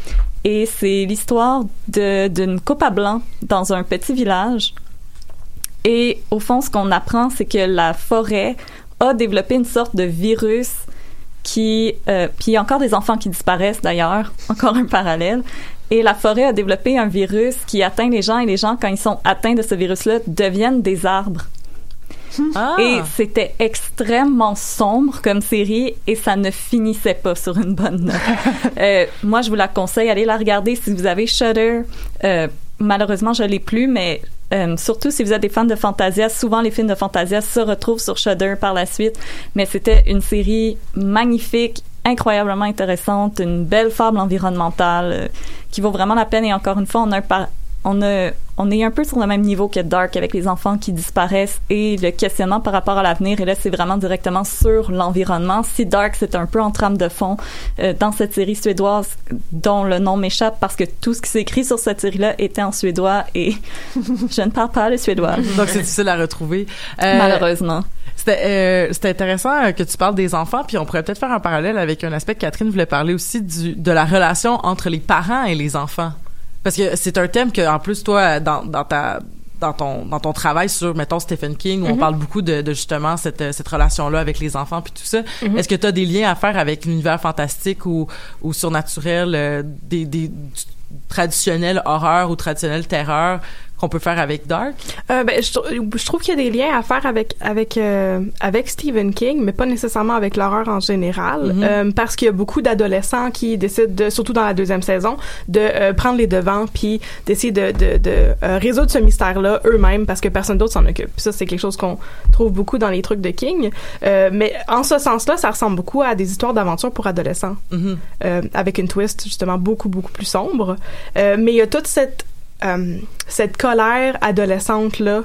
Et c'est l'histoire d'une coupe à blanc dans un petit village. Et au fond, ce qu'on apprend, c'est que la forêt a développé une sorte de virus qui, euh, puis il y a encore des enfants qui disparaissent d'ailleurs, encore un parallèle. Et la forêt a développé un virus qui atteint les gens et les gens, quand ils sont atteints de ce virus-là, deviennent des arbres. Ah! Et c'était extrêmement sombre comme série et ça ne finissait pas sur une bonne note. Euh, moi, je vous la conseille, allez la regarder si vous avez Shudder. Euh, malheureusement, je l'ai plus, mais euh, surtout si vous êtes des fans de Fantasia, souvent les films de Fantasia se retrouvent sur Shudder par la suite. Mais c'était une série magnifique, incroyablement intéressante, une belle fable environnementale qui vaut vraiment la peine. Et encore une fois, on a un par- on, a, on est un peu sur le même niveau que Dark avec les enfants qui disparaissent et le questionnement par rapport à l'avenir. Et là, c'est vraiment directement sur l'environnement. Si Dark, c'est un peu en trame de fond euh, dans cette série suédoise dont le nom m'échappe parce que tout ce qui s'est écrit sur cette série-là était en suédois et je ne parle pas le suédois. Donc c'est difficile à retrouver. Euh, Malheureusement. C'était euh, intéressant que tu parles des enfants, puis on pourrait peut-être faire un parallèle avec un aspect que Catherine voulait parler aussi du, de la relation entre les parents et les enfants. Parce que c'est un thème que, en plus, toi, dans, dans ta dans ton dans ton travail sur mettons Stephen King où on Mhm. parle beaucoup de, de justement cette cette relation là avec les enfants puis tout ça Mhm. est-ce que tu as des liens à faire avec l'univers fantastique ou ou surnaturel euh, des des traditionnels horreur ou traditionnelle terreur qu'on peut faire avec Dark? Euh, ben, je, trou- je trouve qu'il y a des liens à faire avec avec euh, avec Stephen King, mais pas nécessairement avec l'horreur en général, Mhm. euh, parce qu'il y a beaucoup d'adolescents qui décident, de, surtout dans la deuxième saison, de prendre les devants puis d'essayer de, de, de résoudre ce mystère-là eux-mêmes parce que personne d'autre s'en occupe. Ça, c'est quelque chose qu'on trouve beaucoup dans les trucs de King. Mais en ce sens-là, ça ressemble beaucoup à des histoires d'aventure pour adolescents Mhm. euh, avec une twist justement beaucoup beaucoup plus sombre. Mais il y a toute cette euh, cette colère adolescente là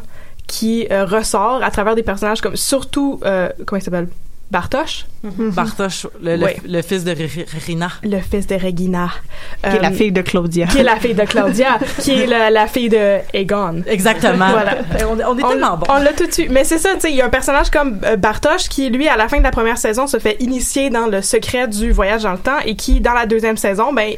qui euh, ressort à travers des personnages comme surtout euh, comment il s'appelle? Bartosz, Bartosz, le, le- fils de Rina. le fils de Regina, Qui est la fille de Claudia. qui est la fille de Claudia, qui est la, la fille de Egon. Exactement. Voilà. On, on est On- tellement bon. On l'a tout de suite. Mais c'est ça, tu sais, il y a un personnage comme euh, Bartosz qui, lui, à la fin de la première saison, se fait initier dans le secret du voyage dans le temps et qui, dans la deuxième saison, ben,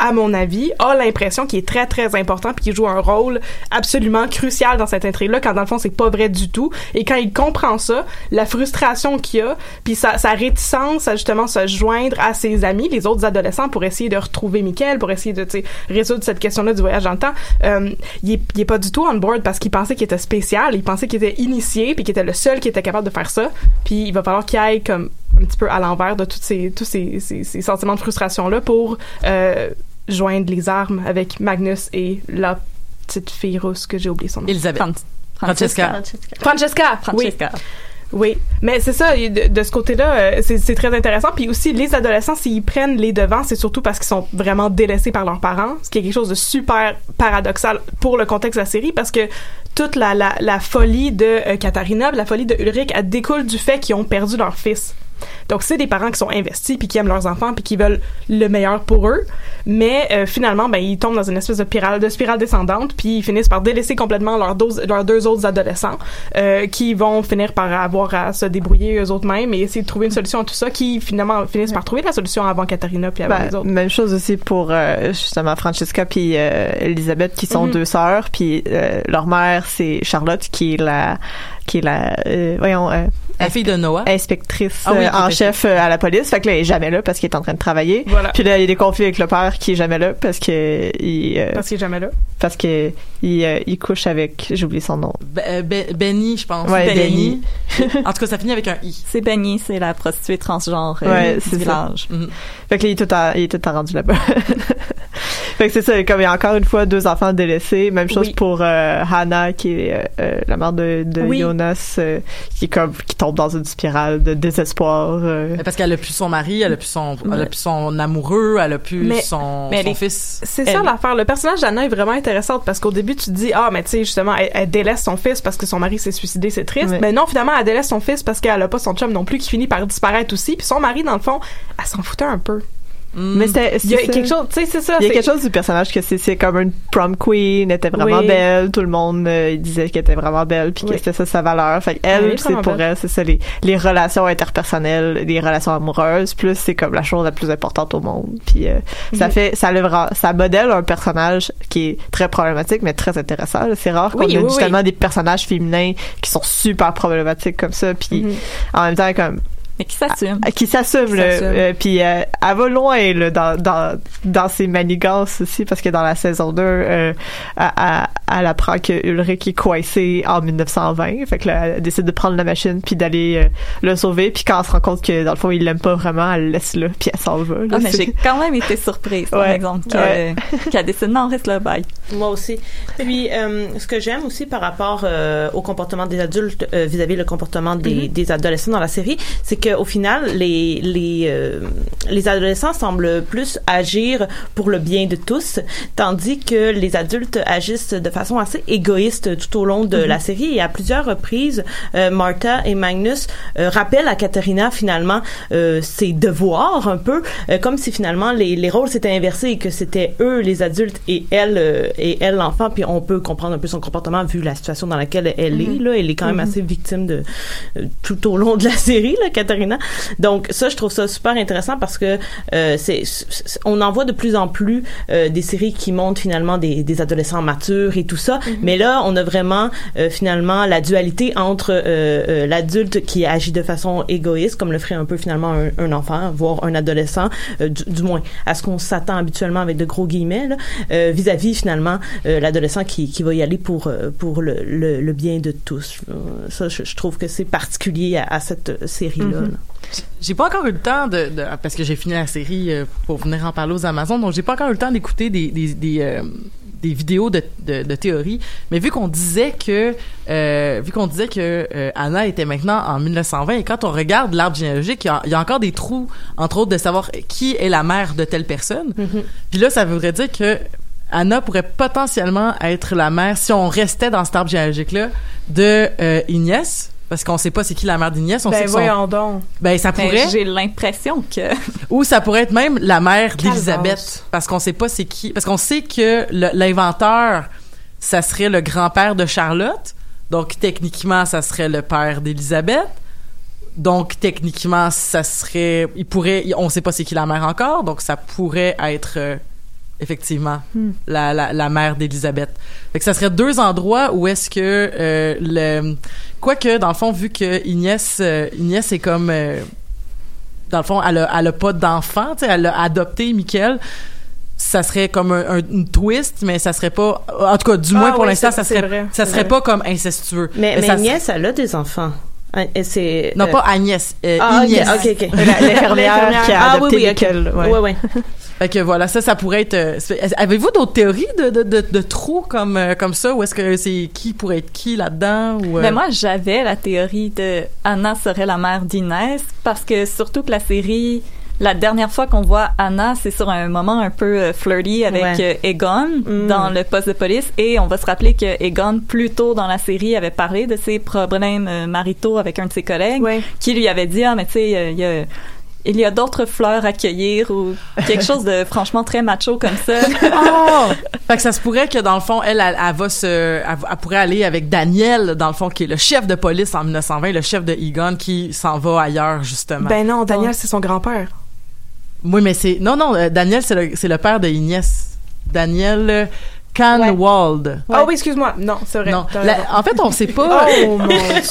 à mon avis, a l'impression qu'il est très, très important puis qu'il joue un rôle absolument crucial dans cette intrigue-là, quand dans le fond, c'est pas vrai du tout. Et quand il comprend ça, la frustration qu'il a, puis sa, sa réticence à justement se joindre à ses amis, les autres adolescents, pour essayer de retrouver Michael, pour essayer de, résoudre cette question-là du voyage dans le temps, euh, il, est, pas du tout on board parce qu'il pensait qu'il était spécial, il pensait qu'il était initié, puis qu'il était le seul qui était capable de faire ça. Puis il va falloir qu'il aille comme un petit peu à l'envers de tous ces, tous ces, ces, ces sentiments de frustration-là pour euh, joindre les armes avec Magnus et la petite fille rousse que j'ai oublié son nom. Elisabeth. Fran- Francesca. Francesca. Oui. Francesca. Oui, mais c'est ça, de, de ce côté-là, euh, c'est c'est très intéressant. Puis aussi, les adolescents, s'ils prennent les devants, c'est surtout parce qu'ils sont vraiment délaissés par leurs parents, ce qui est quelque chose de super paradoxal pour le contexte de la série, parce que toute la, la, la folie de euh, Katharina, la folie de Ulrich, elle découle du fait qu'ils ont perdu leur fils. Donc, c'est des parents qui sont investis, puis qui aiment leurs enfants, puis qui veulent le meilleur pour eux. Mais euh, finalement, ben, ils tombent dans une espèce de spirale, de spirale descendante, puis ils finissent par délaisser complètement leurs, dose- leurs deux autres adolescents, euh, qui vont finir par avoir à se débrouiller eux autres mêmes et essayer de trouver une solution à tout ça, qui finalement finissent par trouver la solution avant Katharina puis avant Ben, les autres. même chose aussi pour euh, justement Francesca puis Elisabeth qui sont Mhm. deux sœurs puis leur mère c'est Charlotte qui est la qui est la voyons La fille de Noah. inspectrice Ah oui, euh, en chef euh, à la police fait que là elle est jamais là parce qu'il est en train de travailler Voilà. puis là il y a des conflits avec le père qui est jamais là parce que il euh, Parce qu'il est jamais là. parce que il, euh, il couche avec j'ai oublié son nom Be- Be- Benny, je pense. Ouais, Benny. en tout cas, ça finit avec un I. C'est Benny, c'est la prostituée transgenre Ouais, du c'est ça. village. Mhm. Fait que là, il est tout en, il est tout en rendu là-bas. fait que c'est ça, comme il y a encore une fois deux enfants délaissés. Même chose Oui. pour euh, Hannah, qui est la mère de, de Oui. Jonas, euh, qui est comme qui tombe dans une spirale de désespoir. euh. Parce qu'elle a plus son mari, elle a plus son, elle a plus son amoureux, elle a plus Mais- son, mais son les- fils. C'est ça l'affaire. Le personnage d'Anna est vraiment intéressante parce qu'au début, tu te dis, ah, mais tu sais, justement, elle, elle délaisse son fils parce que son mari s'est suicidé, c'est triste. Ouais. Mais non, finalement, elle délaisse son fils parce qu'elle a pas son chum non plus qui finit par disparaître aussi. Puis son mari, dans le fond, elle s'en foutait un peu. Mm. Mais c'était, Il y a c'est ça. quelque chose, tu sais, c'est ça. Il y a quelque chose du personnage que c'est, c'est comme une prom queen, elle était vraiment Oui. belle, tout le monde euh, disait qu'elle était vraiment belle, puis que c'était ça sa valeur. Fait Elle elle, est c'est pour belle. elle, c'est ça les, les relations interpersonnelles, les relations amoureuses, plus c'est comme la chose la plus importante au monde. Puis euh, ça fait, ça le ça modèle un personnage qui est très problématique, mais très intéressant. C'est rare qu'on ait justement des personnages féminins qui sont super problématiques comme ça, puis Mhm. en même temps comme Mais qui s'assume. qui s'assume Qui là, s'assume. euh, puis euh, elle va loin là, dans, dans dans ses manigances aussi parce que dans la saison 2 euh, elle, elle- elle apprend que Ulrich est coincé en 1920 fait que là, elle décide de prendre la machine puis d'aller euh, le sauver puis quand elle se rend compte que dans le fond il l'aime pas vraiment elle le laisse là puis elle s'en va là. Ah, mais j'ai quand même été surprise, par Ouais. exemple, qu'elle Ouais. qu'elle décide, non, reste là, bye. Moi aussi. Puis, euh, ce que j'aime aussi par rapport euh, au comportement des adultes euh, vis-à-vis le comportement des, des adolescents dans la série, c'est qu'au final, les les euh, les adolescents semblent plus agir pour le bien de tous, tandis que les adultes agissent de façon assez égoïste tout au long de la série. Et à plusieurs reprises, euh, Martha et Magnus euh, rappellent à Katharina finalement ses devoirs un peu, comme si finalement les, les rôles s'étaient inversés et que c'était eux les adultes et elle et elle l'enfant. Puis on peut comprendre un peu son comportement vu la situation dans laquelle elle est. Là, elle est quand même assez victime de tout au long de la série. Là, Katharina Donc ça, je trouve ça super intéressant parce que euh, c'est, on en voit de plus en plus euh, des séries qui montrent finalement des, des adolescents matures et tout ça. Mais là, on a vraiment euh, finalement la dualité entre euh, euh, l'adulte qui agit de façon égoïste, comme le ferait un peu finalement un, un enfant, voire un adolescent, euh, du, du moins à ce qu'on s'attend habituellement avec de gros guillemets, euh, vis-à-vis finalement euh, l'adolescent qui, qui va y aller pour pour le, le, le bien de tous. Ça, je, je trouve que c'est particulier à, à cette série là. J'ai pas encore eu le temps de, de- parce que j'ai fini la série euh, pour venir en parler aux Amazon, donc j'ai pas encore eu le temps d'écouter des des des, euh, des vidéos de, de, de théorie. Mais vu qu'on disait que euh, vu qu'on disait que euh, Anna était maintenant en 1920 et quand on regarde l'arbre généalogique, il y, a, il y a encore des trous entre autres de savoir qui est la mère de telle personne. Puis là, ça voudrait dire que Anna pourrait potentiellement être la mère, si on restait dans cet arbre généalogique-là, de euh, Inès. Parce qu'on sait pas c'est qui la mère. On sait Ben son- voyons donc. Ben, ça Ben, pourrait. J'ai l'impression que. Ou ça pourrait être même la mère d'Élisabeth. Parce qu'on sait pas c'est qui. Parce qu'on sait que l'inventeur, ça serait le grand-père de Charlotte. Donc, techniquement, ça serait le père d'Élisabeth. Donc, techniquement, ça serait. Il pourrait. On sait pas c'est qui la mère encore. Donc, ça pourrait être. Euh, effectivement, la, la, la mère d'Élisabeth. Fait que ça serait deux endroits où est-ce que euh, le quoique dans le fond vu que Inès euh, Inès est comme euh, dans le fond elle a, elle a pas d'enfant, tu sais, elle a adopté Michael. Ça serait comme un, un- une twist, mais ça serait pas. En tout cas, du moins Ah pour oui, l'instant, ça serait, vrai, ça serait pas comme incestueux. Mais, mais ça- Agnès, elle a des enfants. Ah, et C'est non euh, pas Agnès, euh, Ah, ok, Inès. ok, ok. La- L'infirmière qui a Ah, adopté oui, oui, ouais. Ouais, ouais. Fait que voilà, ça, ça pourrait être. euh, Avez-vous d'autres théories de, de, de, de trous comme euh, comme ça, ou est-ce que c'est qui pourrait être qui là-dedans ou euh, Mais moi, j'avais la théorie de Anna serait la mère d'Inès parce que surtout que la série, la dernière fois qu'on voit Anna, c'est sur un moment un peu flirty avec Ouais. Egon Mm. dans le poste de police et on va se rappeler que Egon plus tôt dans la série avait parlé de ses problèmes maritaux avec un de ses collègues Ouais. qui lui avait dit ah mais tu sais il y a il y a d'autres fleurs à cueillir ou quelque chose de franchement très macho comme ça. Oh! fait que ça se pourrait que dans le fond, elle, elle, elle va se, elle, elle pourrait aller avec Daniel, dans le fond, qui est le chef de police en 1920, le chef de Egon, qui s'en va ailleurs justement. Ben non, Daniel, c'est son grand-père. oui, mais c'est non, non, euh, Daniel, c'est le, c'est le père de Inès. Daniel Canwald. Ah oui, excuse-moi. Non, c'est vrai. Non, la- en fait, on sait pas. Oh mon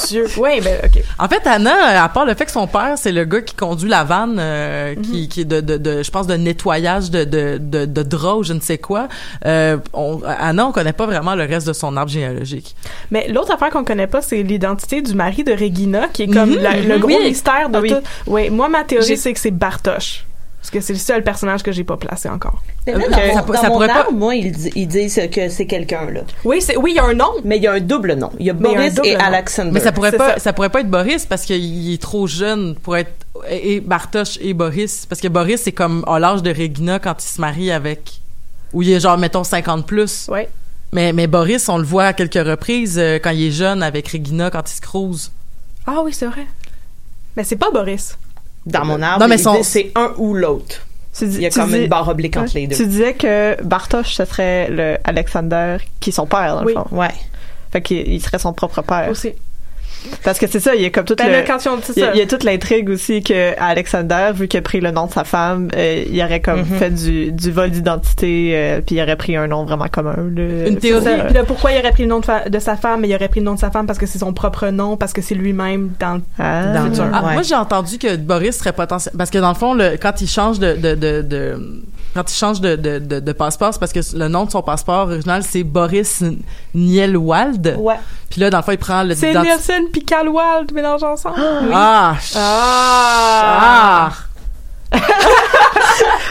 dieu. Oui, ben ok. En fait, Anna, à part le fait que son père, c'est le gars qui conduit la vanne, euh, qui, qui est de, de, de, je pense, de nettoyage de, de, de, de draps je ne sais quoi. Euh, on, Anna, on connaît pas vraiment le reste de son arbre généalogique. Mais l'autre affaire qu'on connaît pas, c'est l'identité du mari de Regina, qui est comme Mhm, la- le mhm. gros Oui. mystère de Ah oui. tout. Oui, moi, ma théorie, c'est que c'est Bartosz. Parce que c'est le seul personnage que j'ai pas placé encore. Mais là, dans mon, Ça- dans ça mon pourrait pas- arbre, moi, ils, di- ils disent que c'est quelqu'un, là. Oui, c'est, oui, il y a un nom. Mais il y a un double nom. Il y a Mais il y a un Boris et nom. Alexander. Mais ça pourrait pas, ça. ça. pourrait pas être Boris parce qu'il est trop jeune pour être et Bartosz et Boris parce que Boris c'est comme à l'âge de Regina quand il se marie avec où il est genre mettons 50 plus. Mais mais Boris on le voit à quelques reprises euh, quand il est jeune avec Regina quand il se crouse. Ah oui, c'est vrai. Mais c'est pas Boris. Dans mon arbre, Non, mais son- c'est un ou l'autre. Il y a comme dis- une barre oblique entre les deux. Tu disais que Bartosz, ce serait le Alexander qui est son père, dans Oui. le fond. Ouais. Fait qu'il il serait son propre père. Aussi. Parce que c'est ça, il y a comme tout Ben le... quand dit Il y, a, ça. il y a toute l'intrigue aussi que Alexander, vu qu'il a pris le nom de sa femme, euh, il aurait comme Mhm. fait du, du vol d'identité, euh, puis il aurait pris un nom vraiment commun. là. Une théorie. ça. Puis là, pourquoi il aurait pris le nom de, de sa femme, mais il aurait pris le nom de sa femme parce que c'est son propre nom, parce que c'est lui-même dans le... Ah. Dans le futur. Ah, Ouais. Moi j'ai entendu que Boris serait potentiel parce que dans le fond le, quand il change de, de, de, de- quand il change de, de, de, de passeport, c'est parce que le nom de son passeport original c'est Boris Nielwald. Ouais. Puis là dans le fond il prend le C'est Nielsen puis Calwald mélangés ensemble. Ah, Ah! ah.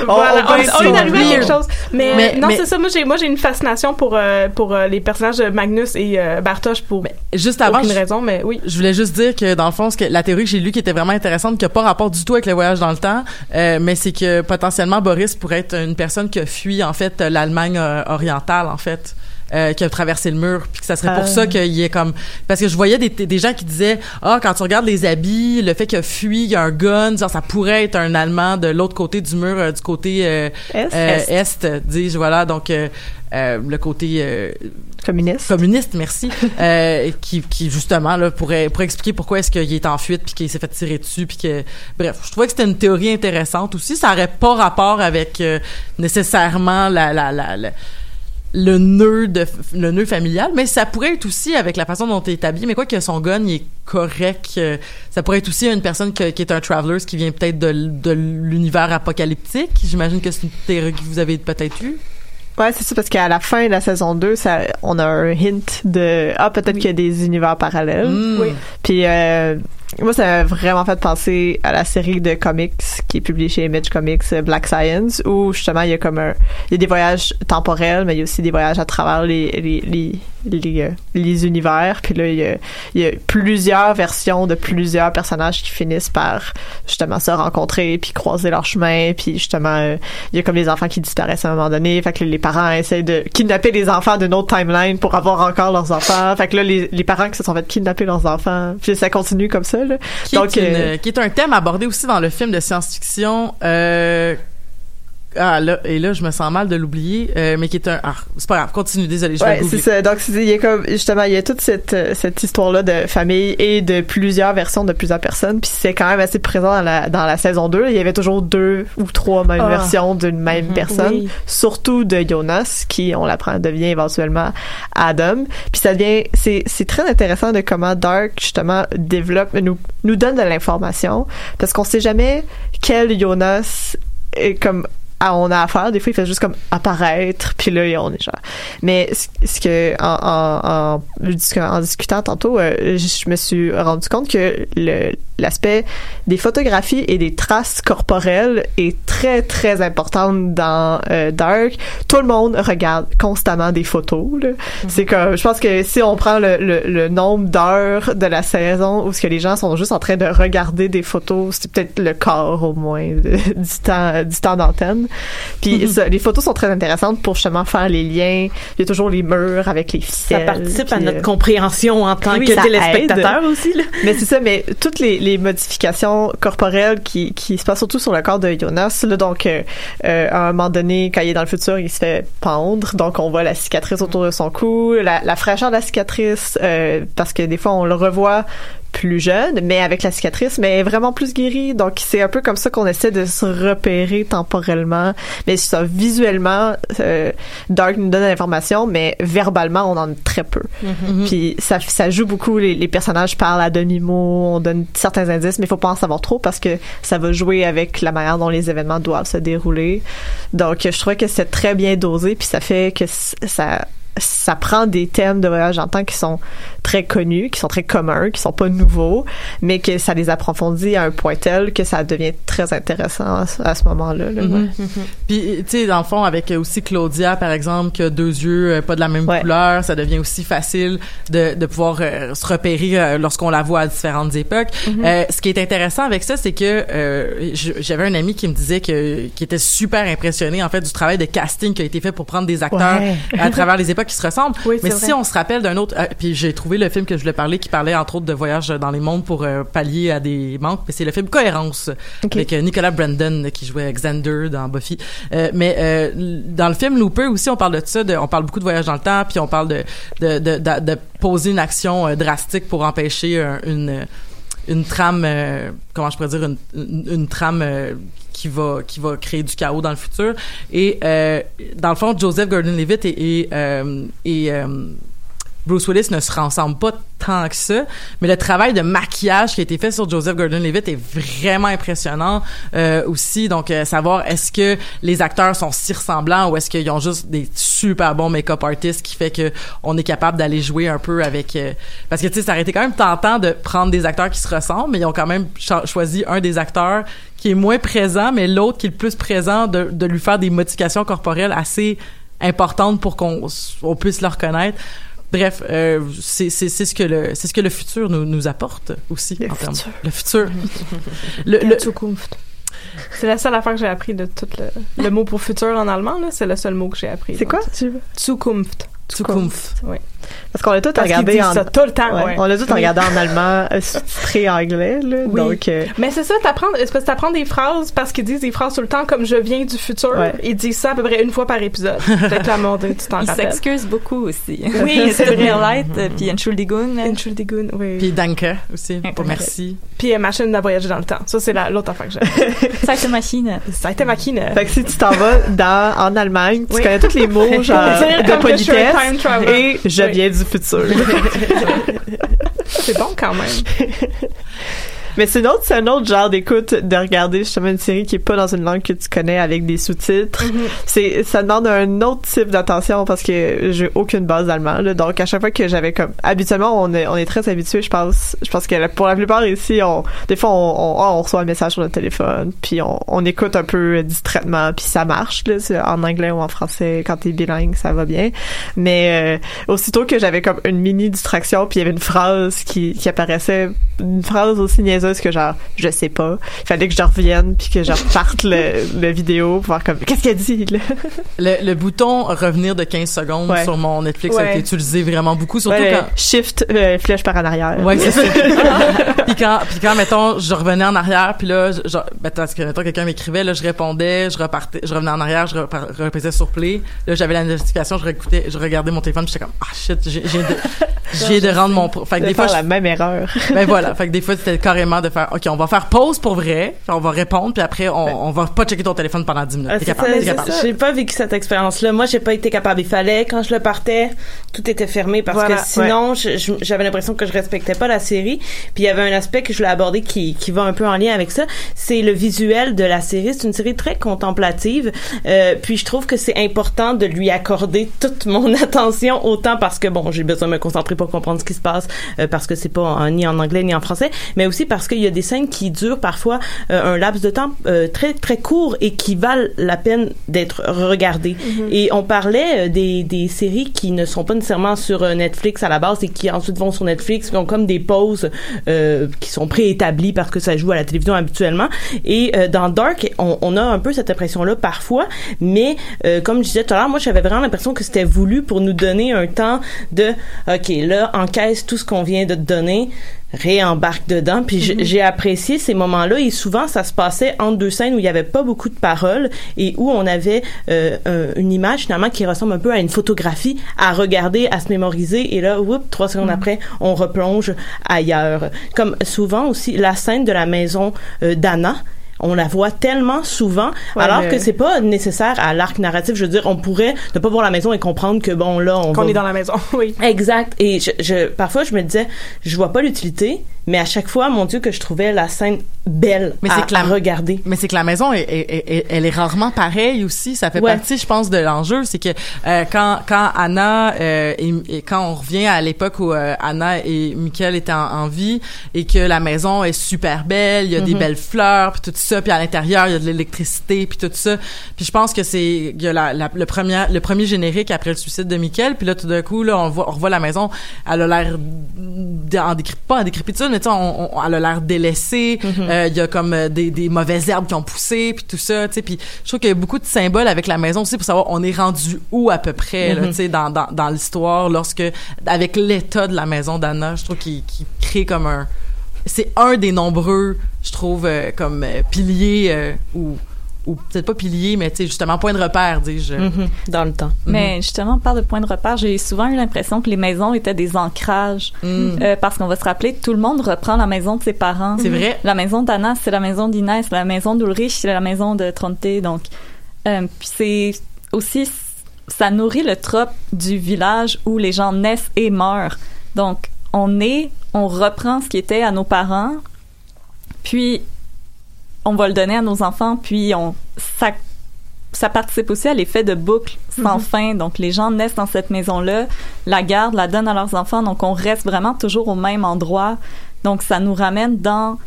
Voilà, on on, on est arrivé à quelque chose. Mais, Mais- non, mais- c'est ça. Moi, j'ai, moi, j'ai une fascination pour, euh, pour euh, les personnages de Magnus et euh, Bartosz pour Juste avant, aucune je, raison, mais oui. je voulais juste dire que dans le fond, ce que, la théorie que j'ai lue qui était vraiment intéressante, qui a pas rapport du tout avec le voyage dans le temps, euh, mais c'est que potentiellement Boris pourrait être une personne qui a fui en fait l'Allemagne orientale en fait. Euh, qui a traversé le mur puis que ça serait pour Ah. ça qu'il est comme parce que je voyais des, des gens qui disaient ah quand tu regardes les habits le fait qu'il a fui il y a un gun genre ça pourrait être un allemand de l'autre côté du mur euh, du côté euh, Est? euh, est, dis-je voilà donc le côté euh, communiste. Communiste, merci. euh, qui, qui justement là pourrait pourrait expliquer pourquoi est-ce qu'il est en fuite puis qu'il s'est fait tirer dessus puis que bref, je trouvais que c'était une théorie intéressante aussi. Ça aurait pas rapport avec euh, nécessairement la la, la, la le nœud de le nœud familial mais ça pourrait être aussi avec la façon dont il est habillé mais quoi que son gun il est correct euh, ça pourrait être aussi une personne que- qui est un traveler qui vient peut-être de, de l'univers apocalyptique j'imagine que c'est une théorie que vous avez peut-être eue Ouais, c'est ça, parce qu'à la fin de la saison 2, ça, on a un hint de, ah, peut-être qu'il y a des univers parallèles. Mm. Oui. Puis, euh, moi, ça m'a vraiment fait penser à la série de comics qui est publiée chez Image Comics, euh, Black Science, où justement, il y a comme un, il y a des voyages temporels, mais il y a aussi des voyages à travers les, les, les, les, euh, les univers. Puis là, il y, a, il y a plusieurs versions de plusieurs personnages qui finissent par, justement, se rencontrer, puis croiser leur chemin, puis justement, euh, il y a comme les enfants qui disparaissent à un moment donné. Fait que les parents essaient de kidnapper les enfants d'une autre timeline pour avoir encore leurs enfants. Fait que là, les, les parents qui se sont fait kidnapper leurs enfants, puis ça continue comme ça, là. qui, Donc, est une- euh, qui est un thème abordé aussi dans le film de science-fiction. Euh, ah là et là je me sens mal de l'oublier, euh, mais qui est un. Ah, c'est pas grave, continue. Désolé, je vais Ouais, le c'est ça. Donc, c'est- il y a comme, justement, il y a toute cette, euh, cette histoire-là de famille et de plusieurs versions de plusieurs personnes. Puis c'est quand même assez présent dans la, dans la saison 2. Il y avait toujours deux ou trois mêmes Ah. versions d'une même personne. Oui. Surtout de Jonas, qui, on l'apprend, devient éventuellement Adam. Puis ça devient, c'est, c'est très intéressant de comment Dark, justement, développe, nous, nous donne de l'information. Parce qu'on sait jamais quel Jonas est comme, à on a affaire. Des fois, il fait juste comme apparaître, puis là, on est genre. Mais ce, que, en, en, en, en discutant tantôt, euh, je me suis rendu compte que le, l'aspect des photographies et des traces corporelles est très, très important dans euh, Dark. Tout le monde regarde constamment des photos. là. C'est comme, je pense que si on prend le, le, le nombre d'heures de la saison où ce que les gens sont juste en train de regarder des photos, c'est peut-être le quart au moins de- du temps, du temps d'antenne. Puis ça, les photos sont très intéressantes pour justement faire les liens. Il y a toujours les murs avec les ficelles. Ça participe à notre euh, compréhension en tant oui, que téléspectateur aide. aussi. Là. mais c'est ça, mais toutes les, les modifications corporelles qui, se passent surtout sur le corps de Jonas, là, donc euh, euh, à un moment donné, quand il est dans le futur, il se fait pendre, donc on voit la cicatrice autour de son cou, la, la fraîcheur de la cicatrice, euh, parce que des fois on le revoit plus jeune, mais avec la cicatrice, mais vraiment plus guéri. Donc c'est un peu comme ça qu'on essaie de se repérer temporellement. Mais ça, visuellement, euh, Dark nous donne l'information, mais verbalement, on en a très peu. Puis ça, ça joue beaucoup. Les, les personnages parlent à demi-mot, on donne certains indices, mais il faut pas en savoir trop parce que ça va jouer avec la manière dont les événements doivent se dérouler. Donc je trouvais que c'est très bien dosé, puis ça fait que ça ça prend des thèmes de voyage en temps qui sont très connus, qui sont très communs, qui sont pas nouveaux, mais que ça les approfondit à un point tel que ça devient très intéressant à, ce- moment-là. là. Mhm. Puis, tu sais, dans le fond, avec aussi Claudia, par exemple, qui a deux yeux euh, pas de la même couleur, ça devient aussi facile de, de pouvoir euh, se repérer euh, lorsqu'on la voit à différentes époques. Mhm. Euh, ce qui est intéressant avec ça, c'est que j'avais un ami qui me disait que qui était super impressionné, en fait, du travail de casting qui a été fait pour prendre des acteurs Ouais. à travers les époques qui se ressemblent. Oui, Mais si vrai. on se rappelle d'un autre... euh, puis j'ai trouvé le film que je voulais parler qui parlait, entre autres, de voyage dans les mondes pour euh, pallier à des manques. Mais c'est le film Cohérence avec euh, Nicolas Brandon qui jouait Xander dans Buffy. Mais dans le film Looper aussi, on parle de ça. De, on parle beaucoup de voyage dans le temps, puis on parle de de, de, de, de poser une action drastique pour empêcher un- une une trame, euh, comment je pourrais dire, une, une, une trame euh, qui va qui va créer du chaos dans le futur. Et euh, dans le fond, Joseph Gordon-Levitt et et, euh, et euh, Bruce Willis ne se ressemblent pas tant que ça, mais le travail de maquillage qui a été fait sur Joseph Gordon-Levitt est vraiment impressionnant euh, aussi. Donc, euh, savoir est-ce que les acteurs sont si ressemblants ou est-ce qu'ils ont juste des super bons make-up artists qui fait que on est capable d'aller jouer un peu avec... euh, parce que, tu sais, ça aurait été quand même tentant de prendre des acteurs qui se ressemblent, mais ils ont quand même cho- choisi un des acteurs qui est moins présent, mais l'autre qui est le plus présent, de, de lui faire des modifications corporelles assez importantes pour qu'on on puisse le reconnaître. Bref, euh, c'est c'est c'est ce que le c'est ce que le futur nous nous apporte aussi en termes le futur. le, le- C'est la seule affaire que j'ai appris de tout le, le mot pour futur en allemand, là. C'est le seul mot que j'ai appris. C'est quoi, Zukunft. Zukunft. Oui. Parce qu'on l'a tout regardé en ça tout le temps, ouais. On l'a tout Oui. regardé en allemand, euh, sous-titré anglais, là. Oui. Donc, euh, Mais c'est ça, t'apprends, parce que t'apprends des phrases parce qu'ils disent des phrases tout le temps comme je viens du futur. Ouais. Ils disent ça à peu près une fois par épisode. Peut-être la monde, tu t'en Il rappelles. s'excuse beaucoup aussi. Oui, c'est mir leid, euh, puis Entschuldigung. Entschuldigung, oui. Puis Danke aussi, pour merci. Puis euh, machine à voyager dans le temps. Ça, c'est la- l'autre affaire que j'aime. Ça, c'est machine. Ça a été machine. fait que si tu t'en vas dans, en Allemagne, tu Oui. connais tous les mots, genre, Dire de politesse, et je Oui. viens du futur. C'est bon quand même. Mais c'est un autre, c'est un autre genre d'écoute de regarder justement une série qui est pas dans une langue que tu connais avec des sous-titres. C'est, ça demande un autre type d'attention parce que j'ai aucune base d'allemand, là. Donc, à chaque fois que j'avais comme, habituellement, on est, on est très habitué, je pense, je pense que pour la plupart ici, on, des fois, on, on, ah, on reçoit un message sur notre téléphone, puis on, on écoute un peu distraitement, puis ça marche, là, en anglais ou en français, quand t'es bilingue, ça va bien. Mais, euh, aussitôt que j'avais comme une mini distraction, puis il y avait une phrase qui, qui apparaissait, une phrase aussi niaiseuse que genre, je sais pas. Il fallait que je revienne, puis que je reparte le, le vidéo pour voir comme, qu'est-ce qu'elle dit, là? Le, le bouton revenir de 15 secondes Ouais. sur mon Netflix a Ouais. été utilisé vraiment beaucoup, surtout Ouais, quand... Shift, euh, flèche par en arrière. Ouais, c'est ça. puis quand, puis quand, mettons, je revenais en arrière, puis là, je- ben, parce que, mettons, quelqu'un m'écrivait, là, je répondais, je repartais, je revenais en arrière, je repassais sur play. Là, j'avais la notification, je réécoutais, je regardais mon téléphone, j'étais comme, ah, shit, j'ai, j'ai de, j'ai de rendre mon, fait que De des fois, la même erreur. ben voilà, fait que des fois c'était carrément de faire OK, on va faire pause pour vrai, puis on va répondre puis après on, on va pas checker ton téléphone pendant 10 minutes. Ah, T'es c'est capable, ça, t'es c'est capable. ça. J'ai pas vécu cette expérience-là. Moi, j'ai pas été capable. Il fallait, quand je le partais, tout était fermé parce Voilà, que sinon, je- j'avais l'impression que je respectais pas la série. Puis il y avait un aspect que je voulais aborder qui, qui va un peu en lien avec ça. C'est le visuel de la série. C'est une série très contemplative. Euh, puis je trouve que c'est important de lui accorder toute mon attention autant parce que bon, j'ai besoin de me concentrer pour comprendre ce qui se passe euh, parce que c'est pas en- ni en anglais ni en français, mais aussi parce qu'il y a des scènes qui durent parfois euh, un laps de temps euh, très très court et qui valent la peine d'être regardées. Et on parlait euh, des, des séries qui ne sont pas nécessairement sur euh, Netflix à la base et qui ensuite vont sur Netflix, qui ont comme des pauses euh, qui sont préétablies parce que ça joue à la télévision habituellement. Et euh, dans Dark, on, on a un peu cette impression-là parfois, mais euh, comme je disais tout à l'heure, moi j'avais vraiment l'impression que c'était voulu pour nous donner un temps de OK, là, encaisse tout ce qu'on vient de te donner réembarque dedans. Puis j- j'ai apprécié ces moments-là et souvent ça se passait entre deux scènes où il y avait pas beaucoup de paroles et où on avait euh, un- une image finalement qui ressemble un peu à une photographie à regarder à se mémoriser. Et là whoop, trois secondes après on replonge ailleurs. Comme souvent aussi la scène de la maison euh, d'Anna on la voit tellement souvent, Ouais, alors mais- que c'est pas nécessaire à l'arc narratif. Je veux dire, on pourrait ne pas voir la maison et comprendre que bon là, on Qu'on va est dans la maison, oui. Exact. Et je, je, parfois, je me disais, je vois pas l'utilité, mais à chaque fois, mon Dieu, que je trouvais la scène belle Mais à, c'est que la- à regarder. Mais c'est que la maison, est, est- est- elle est rarement pareille aussi. Ça fait Ouais. partie, je pense, de l'enjeu. C'est que euh, quand quand Anna euh, et, et quand on revient à l'époque où euh, Anna et Michael étaient en, en vie et que la maison est super belle, il y a des Mhm. belles fleurs puis tout ça, puis à l'intérieur il y a de l'électricité puis tout ça. Puis je pense que c'est il y a la, la- le premier le premier générique après le suicide de Michael, puis là tout d'un coup là on voit on revoit la maison, elle a l'air en pas en décrépitude, mais tu sais on, on- elle a l'air délaissée. Mhm. Euh, il y a comme euh, des, des mauvaises herbes qui ont poussé puis tout ça tu sais puis je trouve qu'il y a beaucoup de symboles avec la maison aussi pour savoir on est rendu où à peu près Mhm. tu sais dans, dans, dans l'histoire lorsque avec l'état de la maison d'Anna je trouve qu'il crée comme un c'est un des nombreux je trouve euh, comme piliers ou ou peut-être pas piliers mais tu sais justement point de repère dis-je Mhm. Dans le temps. Mais justement, on parle de point de repère. J'ai souvent eu l'impression que les maisons étaient des ancrages. Mm. Euh, parce qu'on va se rappeler, tout le monde reprend la maison de ses parents. C'est vrai. La maison d'Anna, c'est la maison d'Inès. La maison d'Ulrich, c'est la maison de Tronte. Donc, euh, puis c'est aussi, ça nourrit le trope du village où les gens naissent et meurent. Donc, on est, on reprend ce qui était à nos parents, puis on va le donner à nos enfants, puis on, ça, ça participe aussi à l'effet de boucle sans Mhm. fin. Donc, les gens naissent dans cette maison-là, la gardent, la donnent à leurs enfants, donc on reste vraiment toujours au même endroit. Donc, ça nous ramène dans,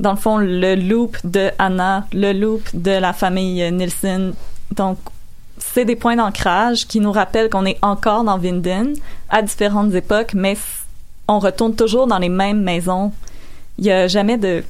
dans le fond, le loop de Anna, le loop de la famille Nielsen. Donc, c'est des points d'ancrage qui nous rappellent qu'on est encore dans Vinden à différentes époques, mais on retourne toujours dans les mêmes maisons. Il y a jamais de...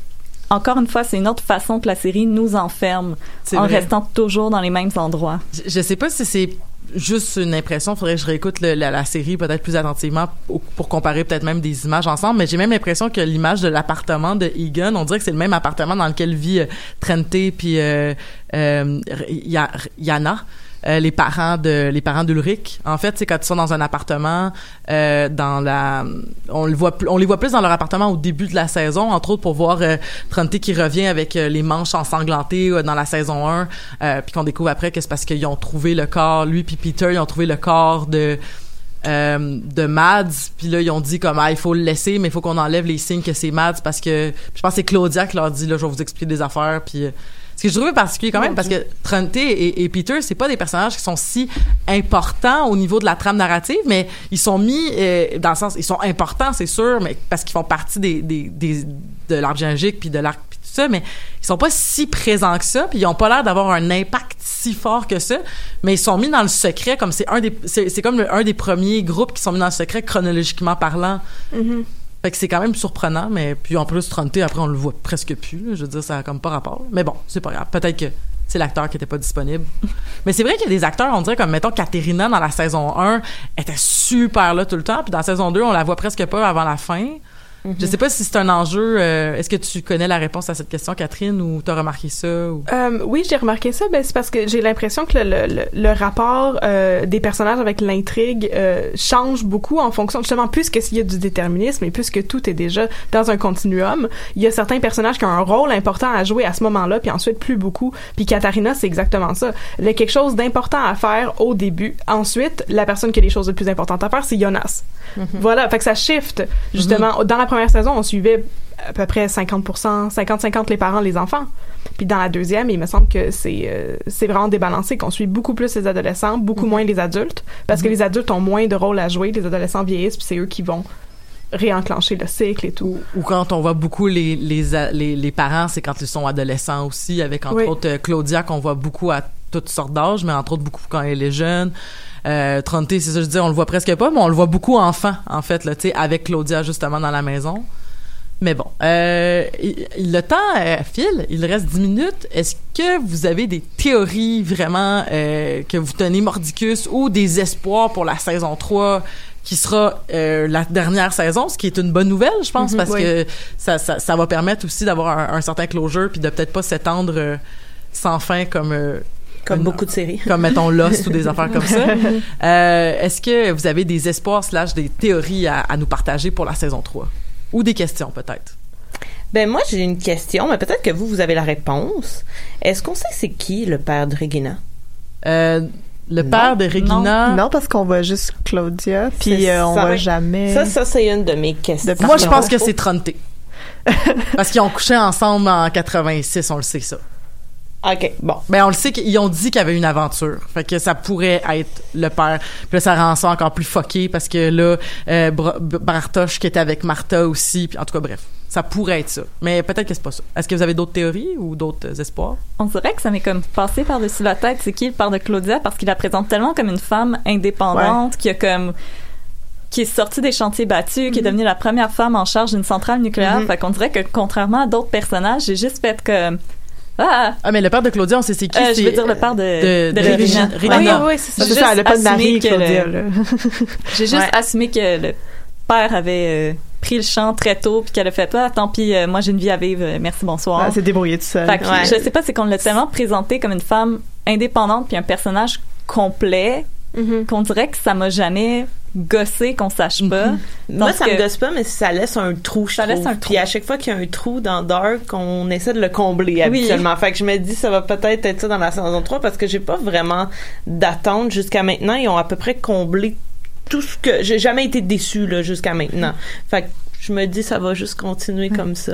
Encore une fois, c'est une autre façon que la série nous enferme en vrai. restant toujours dans les mêmes endroits. je, je sais pas si c'est juste une impression. Faudrait que je réécoute le- la, la série peut-être plus attentivement pour, pour comparer peut-être même des images ensemble. Mais j'ai même l'impression que l'image de l'appartement de Egan, on dirait que c'est le même appartement dans lequel vit euh, Trente puis euh, euh, Ya- Yana. Euh, les parents de les parents d'Ulrich. En fait c'est quand ils sont dans un appartement euh, dans la on les voit plus dans leur appartement au début de la saison entre autres pour voir euh, qui revient avec euh, les manches ensanglantées dans la saison 1 euh, puis qu'on découvre après que c'est parce qu'ils ont trouvé le corps lui puis Peter ils ont trouvé le corps de euh, de Mads. Puis là ils ont dit comme ah, il faut le laisser mais il faut qu'on enlève les signes que c'est Mads parce que je pense que c'est Claudia qui leur dit là je vais vous expliquer des affaires puis ce que je trouvais particulier quand même, parce que Trente et, et Peter, c'est pas des personnages qui sont si importants au niveau de la trame narrative, mais ils sont mis euh, dans le sens, ils sont importants, c'est sûr, mais parce qu'ils font partie des, des, des de l'arc géologique puis de l'arc puis tout ça, mais ils sont pas si présents que ça, puis ils ont pas l'air d'avoir un impact si fort que ça, mais ils sont mis dans le secret comme c'est un des, c'est comme le- un des premiers groupes qui sont mis dans le secret chronologiquement parlant. Fait que c'est quand même surprenant, mais puis en plus, Trente, après, on le voit presque plus. là. Je veux dire, ça a comme pas rapport. Mais bon, c'est pas grave. Peut-être que c'est l'acteur qui était pas disponible. mais c'est vrai qu'il y a des acteurs, on dirait comme, mettons, Katerina dans la saison 1 était super là tout le temps, puis dans la saison 2, on la voit presque pas avant la fin. Je sais pas si c'est un enjeu. euh, Est-ce que tu connais la réponse à cette question, Catherine, ou t'as remarqué ça? Ou... Euh, oui, j'ai remarqué ça. Ben, c'est parce que j'ai l'impression que le, le, le- rapport euh, des personnages avec l'intrigue euh, change beaucoup en fonction, justement, puisque s'il y a du déterminisme et puisque tout est déjà dans un continuum, il y a certains personnages qui ont un rôle important à jouer à ce moment-là, puis ensuite plus beaucoup. Puis Katharina, c'est exactement ça. Il y a quelque chose d'important à faire au début. Ensuite, la personne qui a les choses les plus importantes à faire, c'est Jonas. Voilà, fait que ça shift. Justement, dans la première saison, on suivait à peu près 50%, 50-50 les parents, les enfants. Puis dans la deuxième, il me semble que c'est euh, c'est vraiment débalancé, qu'on suit beaucoup plus les adolescents, beaucoup moins les adultes, parce que les adultes ont moins de rôle à jouer, les adolescents vieillissent, puis c'est eux qui vont réenclencher le cycle et tout. Ou quand on voit beaucoup les, les, les, les parents, c'est quand ils sont adolescents aussi, avec entre Oui. autres euh, Claudia qu'on voit beaucoup à toutes sortes d'âges, mais entre autres beaucoup quand elle est jeune. Euh, Trente, c'est ça que je dis, on le voit presque pas, mais on le voit beaucoup enfant, en fait, là, tu sais, avec Claudia justement dans la maison. Mais bon, euh, le temps euh, file, il reste 10 minutes. Est-ce que vous avez des théories vraiment euh, que vous tenez mordicus ou des espoirs pour la saison 3 qui sera euh, la dernière saison, ce qui est une bonne nouvelle, je pense, Mhm, parce oui. que ça, ça, ça va permettre aussi d'avoir un, un certain closure puis de peut-être pas s'étendre euh, sans fin comme euh, Comme beaucoup de séries. comme mettons Lost ou des affaires comme ça. Euh, Est-ce que vous avez des espoirs slash des théories à, à nous partager pour la saison 3 ou des questions peut-être? Ben moi j'ai une question, mais peut-être que vous vous avez la réponse. Est-ce qu'on sait c'est qui le père de Regina? Euh, le père de Regina? Non, parce qu'on voit juste Claudia, puis euh, on ça, voit jamais. Ça, ça c'est une de mes questions. De Moi, je pense que c'est Tronté. Parce qu'ils ont couché ensemble en 86, on le sait ça. Ok, bon. Ben, on le sait qu'ils ont dit qu'il y avait une aventure. Fait que ça pourrait être le père. Puis là, ça rend ça encore plus fucké parce que là, euh, Bra- B- Bartosz qui était avec Martha aussi. Puis en tout cas, bref. Ça pourrait être ça. Mais peut-être que c'est pas ça. Est-ce que vous avez d'autres théories ou d'autres euh, espoirs? On dirait que ça m'est comme passé par-dessus la tête. C'est qui le père de Claudia? Parce qu'il la présente tellement comme une femme indépendante qui a comme qui est sortie des chantiers battus, qui est devenue la première femme en charge d'une centrale nucléaire. Mhm. Fait qu'on dirait que contrairement à d'autres personnages, j'ai juste fait comme ah, Ah, mais le père de Claudia, on sait c'est qui? euh, je c'est- veux dire le père de, de- de Regina. Regina. Regina. Oui, oui, c'est ça. C'est J'ai ça, a pas de mari, assumé que Claudia. le-. J'ai juste Ouais. assumé que le père avait euh, pris le champ très tôt puis qu'elle a fait ah tant pis euh, moi j'ai une vie à vivre euh, merci bonsoir Elle s'est débrouillée tout seul. Fait que Ouais. je sais pas, c'est qu'on l'a tellement présenté comme une femme indépendante puis un personnage complet Mhm. qu'on dirait que ça m'a jamais gossé qu'on sache pas. Moi, Donc, ça me euh, gosse pas, mais ça laisse un trou, je Ça laisse un trou. Puis à chaque fois qu'il y a un trou dans Dark, on essaie de le combler habituellement. Fait que je me dis, ça va peut-être être ça dans la saison 3 parce que j'ai pas vraiment d'attente jusqu'à maintenant. Ils ont à peu près comblé tout ce que... J'ai jamais été déçue, là, jusqu'à maintenant. Fait que je me dis, ça va juste continuer comme ça.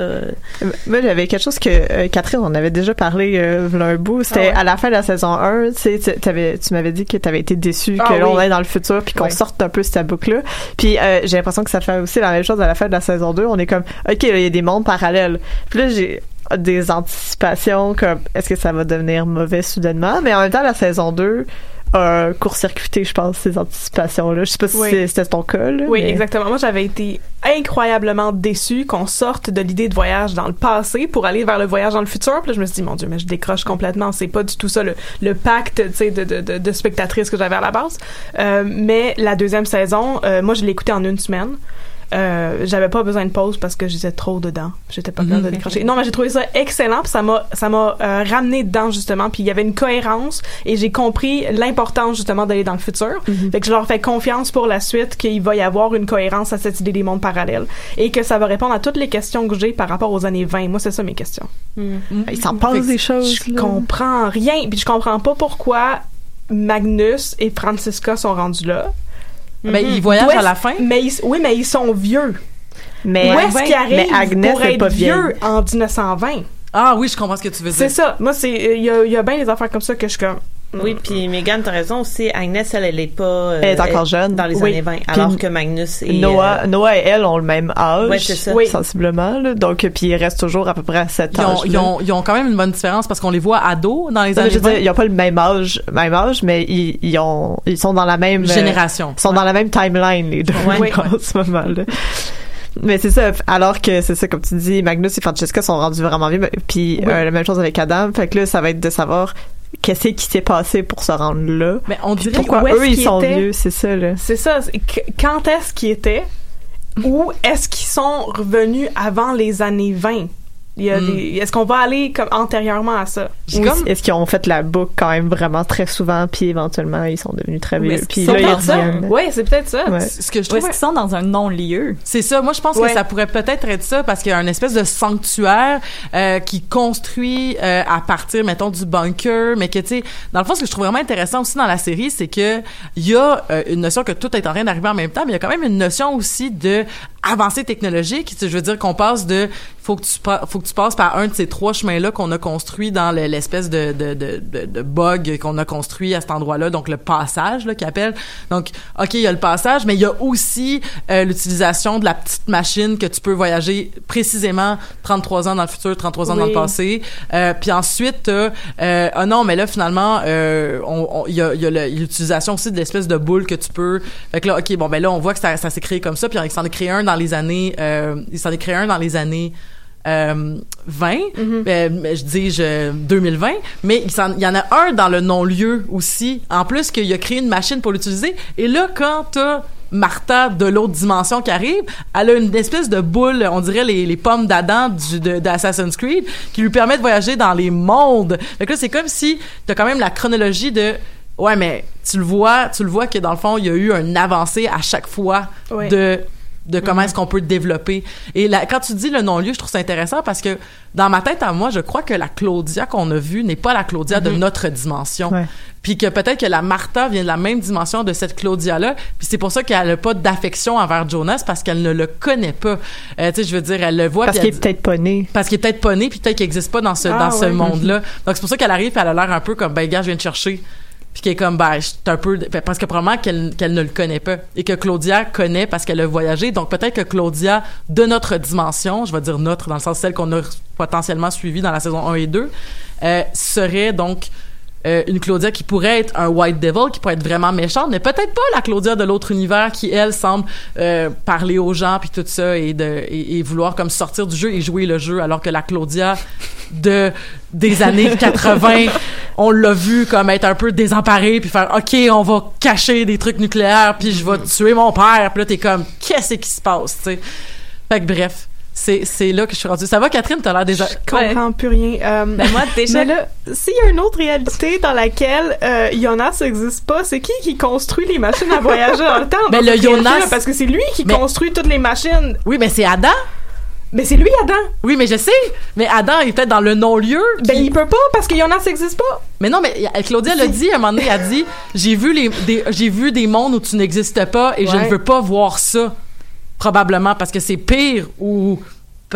Moi, j'avais quelque chose que euh, Catherine, on avait déjà parlé euh, un bout. C'était Ah ouais? à la fin de la saison 1, tu sais, tu- m'avais dit que tu avais été déçu Ah que là, on oui. est dans le futur puis qu'on Oui. sorte un peu cette boucle-là. Puis euh, j'ai l'impression que ça fait aussi la même chose à la fin de la saison 2. On est comme, OK, là, il y a des mondes parallèles. Puis là, j'ai des anticipations comme, est-ce que ça va devenir mauvais soudainement? Mais en même temps, la saison 2 a court-circuité, je pense, ces anticipations-là. Je sais pas si Oui. c'était ton cas, là. Oui, mais- exactement. Moi, j'avais été incroyablement déçue qu'on sorte de l'idée de voyage dans le passé pour aller vers le voyage dans le futur. Puis là, je me suis dit, mon Dieu, mais je décroche complètement. C'est pas du tout ça le, le pacte, tu sais, de, de, de, de spectatrice que j'avais à la base. Euh, mais la deuxième saison, euh, moi, je l'ai écoutée en une semaine. Euh, j'avais pas besoin de pause parce que j'étais trop dedans. J'étais pas capable de décrocher. Non, mais j'ai trouvé ça excellent, puis ça m'a ça m'a euh, ramené dedans justement, puis il y avait une cohérence et j'ai compris l'importance justement d'aller dans le futur. Fait que je leur fais confiance pour la suite qu'il va y avoir une cohérence à cette idée des mondes parallèles et que ça va répondre à toutes les questions que j'ai par rapport aux années 20. Moi, c'est ça mes questions. Il s'en passe des choses. Je là. comprends rien, puis je comprends pas pourquoi Magnus et Francisca sont rendus là. Ben, ils voyagent D'où est-ce- à la fin. Mais ils- oui, mais ils sont vieux. Mais, Où est-ce qu'ils arrivent mais Agnès pour est être pas vieux en 1920? Ah oui, je comprends ce que tu veux dire. C'est ça. Moi, c'est il y y a bien des affaires comme ça que je suis comme. Oui, puis Megan, t'as raison aussi. Agnès, elle, elle est pas. euh, Elle est encore jeune. Dans les Oui. années 20. Puis Alors que Magnus et. Noah, euh, Noah et elle ont le même âge, Ouais, c'est ça. Oui. sensiblement. Là. Donc, puis ils restent toujours à peu près à cet Ils âge. ont, ils, ont, ils ont quand même une bonne différence parce qu'on les voit ados dans les années je veux 20. dire, ils n'ont pas le même âge, même âge, mais ils, ils ont, ils sont dans la même euh, Génération. Ils sont dans la même timeline les deux Ouais. en ce moment-là. Mais c'est ça, alors que c'est ça, comme tu dis, Magnus et Francesca sont rendus vraiment vieux, puis Oui. euh, la même chose avec Adam. Fait que là, ça va être de savoir qu'est-ce qui s'est passé pour se rendre là? Mais on dirait Pourquoi où eux, ils sont vieux, c'est ça, là. C'est ça. que- Quand est-ce qu'ils étaient? Ou est-ce qu'ils sont revenus avant les années 20? Il y a des, est-ce qu'on va aller comme antérieurement à ça? J'ai Ou comme- est-ce qu'ils ont fait la boucle quand même vraiment très souvent, puis éventuellement, ils sont devenus très vieux. c'est Puis peut-être là, ils ça. Ouais, c'est peut-être ça. Ouais. ce que je Ou trouve est-ce qu'ils sont dans un non-lieu? C'est ça. Moi, je pense Ouais. que ça pourrait peut-être être ça parce qu'il y a un espèce de sanctuaire euh, qui construit euh, à partir, mettons, du bunker, mais que tu sais, dans le fond, ce que je trouve vraiment intéressant aussi dans la série, c'est que il y a euh, une notion que tout est en train d'arriver en même temps, mais il y a quand même une notion aussi de avancée technologique. Tu sais, Je veux dire qu'on passe de faut que tu faut que tu passes par un de ces trois chemins là qu'on a construit dans le- l'espèce de de, de, de, de bug qu'on a construit à cet endroit-là, donc le passage là qu'ils appellent. Donc, ok, il y a le passage, mais il y a aussi euh, l'utilisation de la petite machine que tu peux voyager précisément 33 ans dans le futur, 33 ans dans le passé. Euh, puis ensuite, t'as, euh, ah non, mais là finalement, euh, on- on- il y a, il y a l'utilisation aussi de l'espèce de boule que tu peux. Fait que là, ok, bon ben là, on voit que ça, ça s'est créé comme ça, puis il s'en est créé un dans les années, euh, il s'en est créé un dans les années. Euh, 20, euh, mais je dis je, 2020, mais il, y en a un dans le non-lieu aussi, en plus qu'il a créé une machine pour l'utiliser, et là, quand t'as Martha de l'autre dimension qui arrive, elle a une espèce de boule, on dirait les, les pommes d'Adam du, de, d'Assassin's Creed, qui lui permet de voyager dans les mondes. Fait que là, c'est comme si t'as quand même la chronologie de Ouais, mais tu le vois, tu le vois que dans le fond, il y a eu un avancé à chaque fois Ouais. de de comment est-ce qu'on peut développer. Et là, quand tu dis le non-lieu, je trouve ça intéressant parce que dans ma tête à moi, je crois que la Claudia qu'on a vue n'est pas la Claudia de notre dimension. Ouais. Puis que peut-être que la Martha vient de la même dimension de cette Claudia-là. Puis c'est pour ça qu'elle n'a pas d'affection envers Jonas parce qu'elle ne le connaît pas. Euh, tu sais, je veux dire, elle le voit. Parce qu'il est peut-être pas né. parce qu'il est peut-être pas né puis peut-être qu'il existe pas dans ce Ah, dans ce monde-là. Donc c'est pour ça qu'elle arrive, puis elle a l'air un peu comme ben gars, je viens te chercher. Puis qu'elle est comme ben suis un peu parce que probablement qu'elle qu'elle ne le connaît pas et que Claudia connaît parce qu'elle a voyagé. Donc peut-être que Claudia de notre dimension, je vais dire notre dans le sens celle qu'on a potentiellement suivie dans la saison 1 et 2, euh, serait donc euh, une Claudia qui pourrait être un White Devil, qui pourrait être vraiment méchante, mais peut-être pas la Claudia de l'autre univers qui, elle, semble euh, parler aux gens puis tout ça et, de, et, et vouloir comme sortir du jeu et jouer le jeu, alors que la Claudia de des années 80, on l'a vu comme être un peu désemparée puis faire OK, on va cacher des trucs nucléaires puis je vais tuer mon père. Puis là t'es comme qu'est-ce qui se passe, tu sais? Fait que bref, c'est c'est là que je suis rendue. Ça va Catherine, t'as l'air déjà Je comprends plus rien. Euh, Ben moi, déjà, Mais là, s'il y a une autre réalité dans laquelle euh, Jonas n'existe pas, c'est qui qui construit les machines à voyager dans le temps? Ben, le? Jonas- Parce que c'est lui qui Mais- construit toutes les machines. Oui, mais c'est Adam. Mais c'est lui, Adam. Oui, mais je sais. Mais Adam est peut-être dans le non-lieu. qui- Ben, il peut pas parce que Jonas n'existe pas. Mais non, mais Claudia l'a dit à un moment donné, elle a dit j'ai vu les des, j'ai vu des mondes où tu n'existes pas et je ne veux pas voir ça probablement parce que c'est pire ou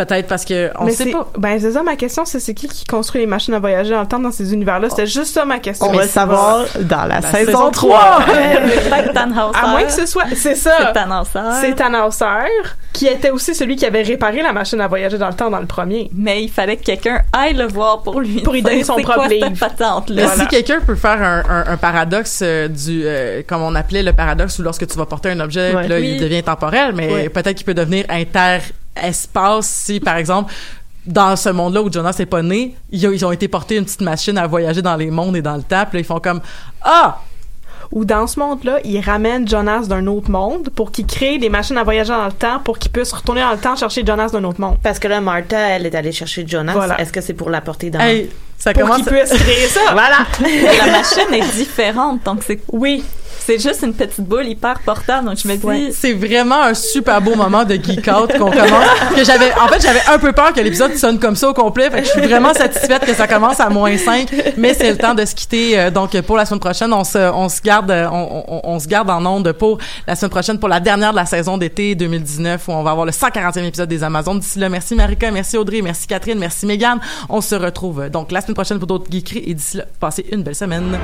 peut-être parce que on Mais sait c'est- pas. Ben, c'est ça, ma question, c'est c'est qui qui construit les machines à voyager dans le temps dans ces univers-là? C'était juste ça, ma question. On va le savoir dans la, La saison, saison 3. Peut-être Tannhauser. À moins que ce soit, c'est ça. C'est Tannhauser. C'est Tannhauser, qui était aussi celui qui avait réparé la machine à voyager dans le temps dans le premier. Mais il fallait que quelqu'un aille le voir pour lui Pour lui donner son propre livre. si quelqu'un peut faire un, un- un paradoxe euh, du, euh, comme on appelait le paradoxe, où lorsque tu vas porter un objet, Ouais. là, Oui. il devient temporel, mais Ouais. peut-être qu'il peut devenir inter-espace si, par exemple, dans ce monde-là où Jonas n'est pas né, ils ont, ils ont été portés une petite machine à voyager dans les mondes et dans le temps, puis là, ils font comme ah Ou dans ce monde-là, il ramène Jonas d'un autre monde pour qu'il crée des machines à voyager dans le temps pour qu'il puisse retourner dans le temps chercher Jonas d'un autre monde. Parce que là, Martha, elle est allée chercher Jonas. Voilà. Est-ce que c'est pour l'apporter dans... hey, ça Pour commence. qu'il puisse créer ça. Voilà! la machine est différente, donc c'est Oui. C'est juste une petite boule hyper portable. Donc je me dis, Ouais, c'est vraiment un super beau moment de geek out qu'on commence. Que j'avais, en fait, j'avais un peu peur que l'épisode sonne comme ça au complet. Fait que je suis vraiment satisfaite que ça commence à moins 5. Mais c'est le temps de se quitter. euh, donc, pour la semaine prochaine, on se, on se garde, euh, on, on, on se garde en onde pour la semaine prochaine, pour la dernière de la saison d'été 2019 où on va avoir le 140e épisode des Amazones. D'ici là, merci Marika, merci Audrey, merci Catherine, merci Megan. On se retrouve euh, donc la semaine prochaine pour d'autres geekeries et d'ici là, passez une belle semaine.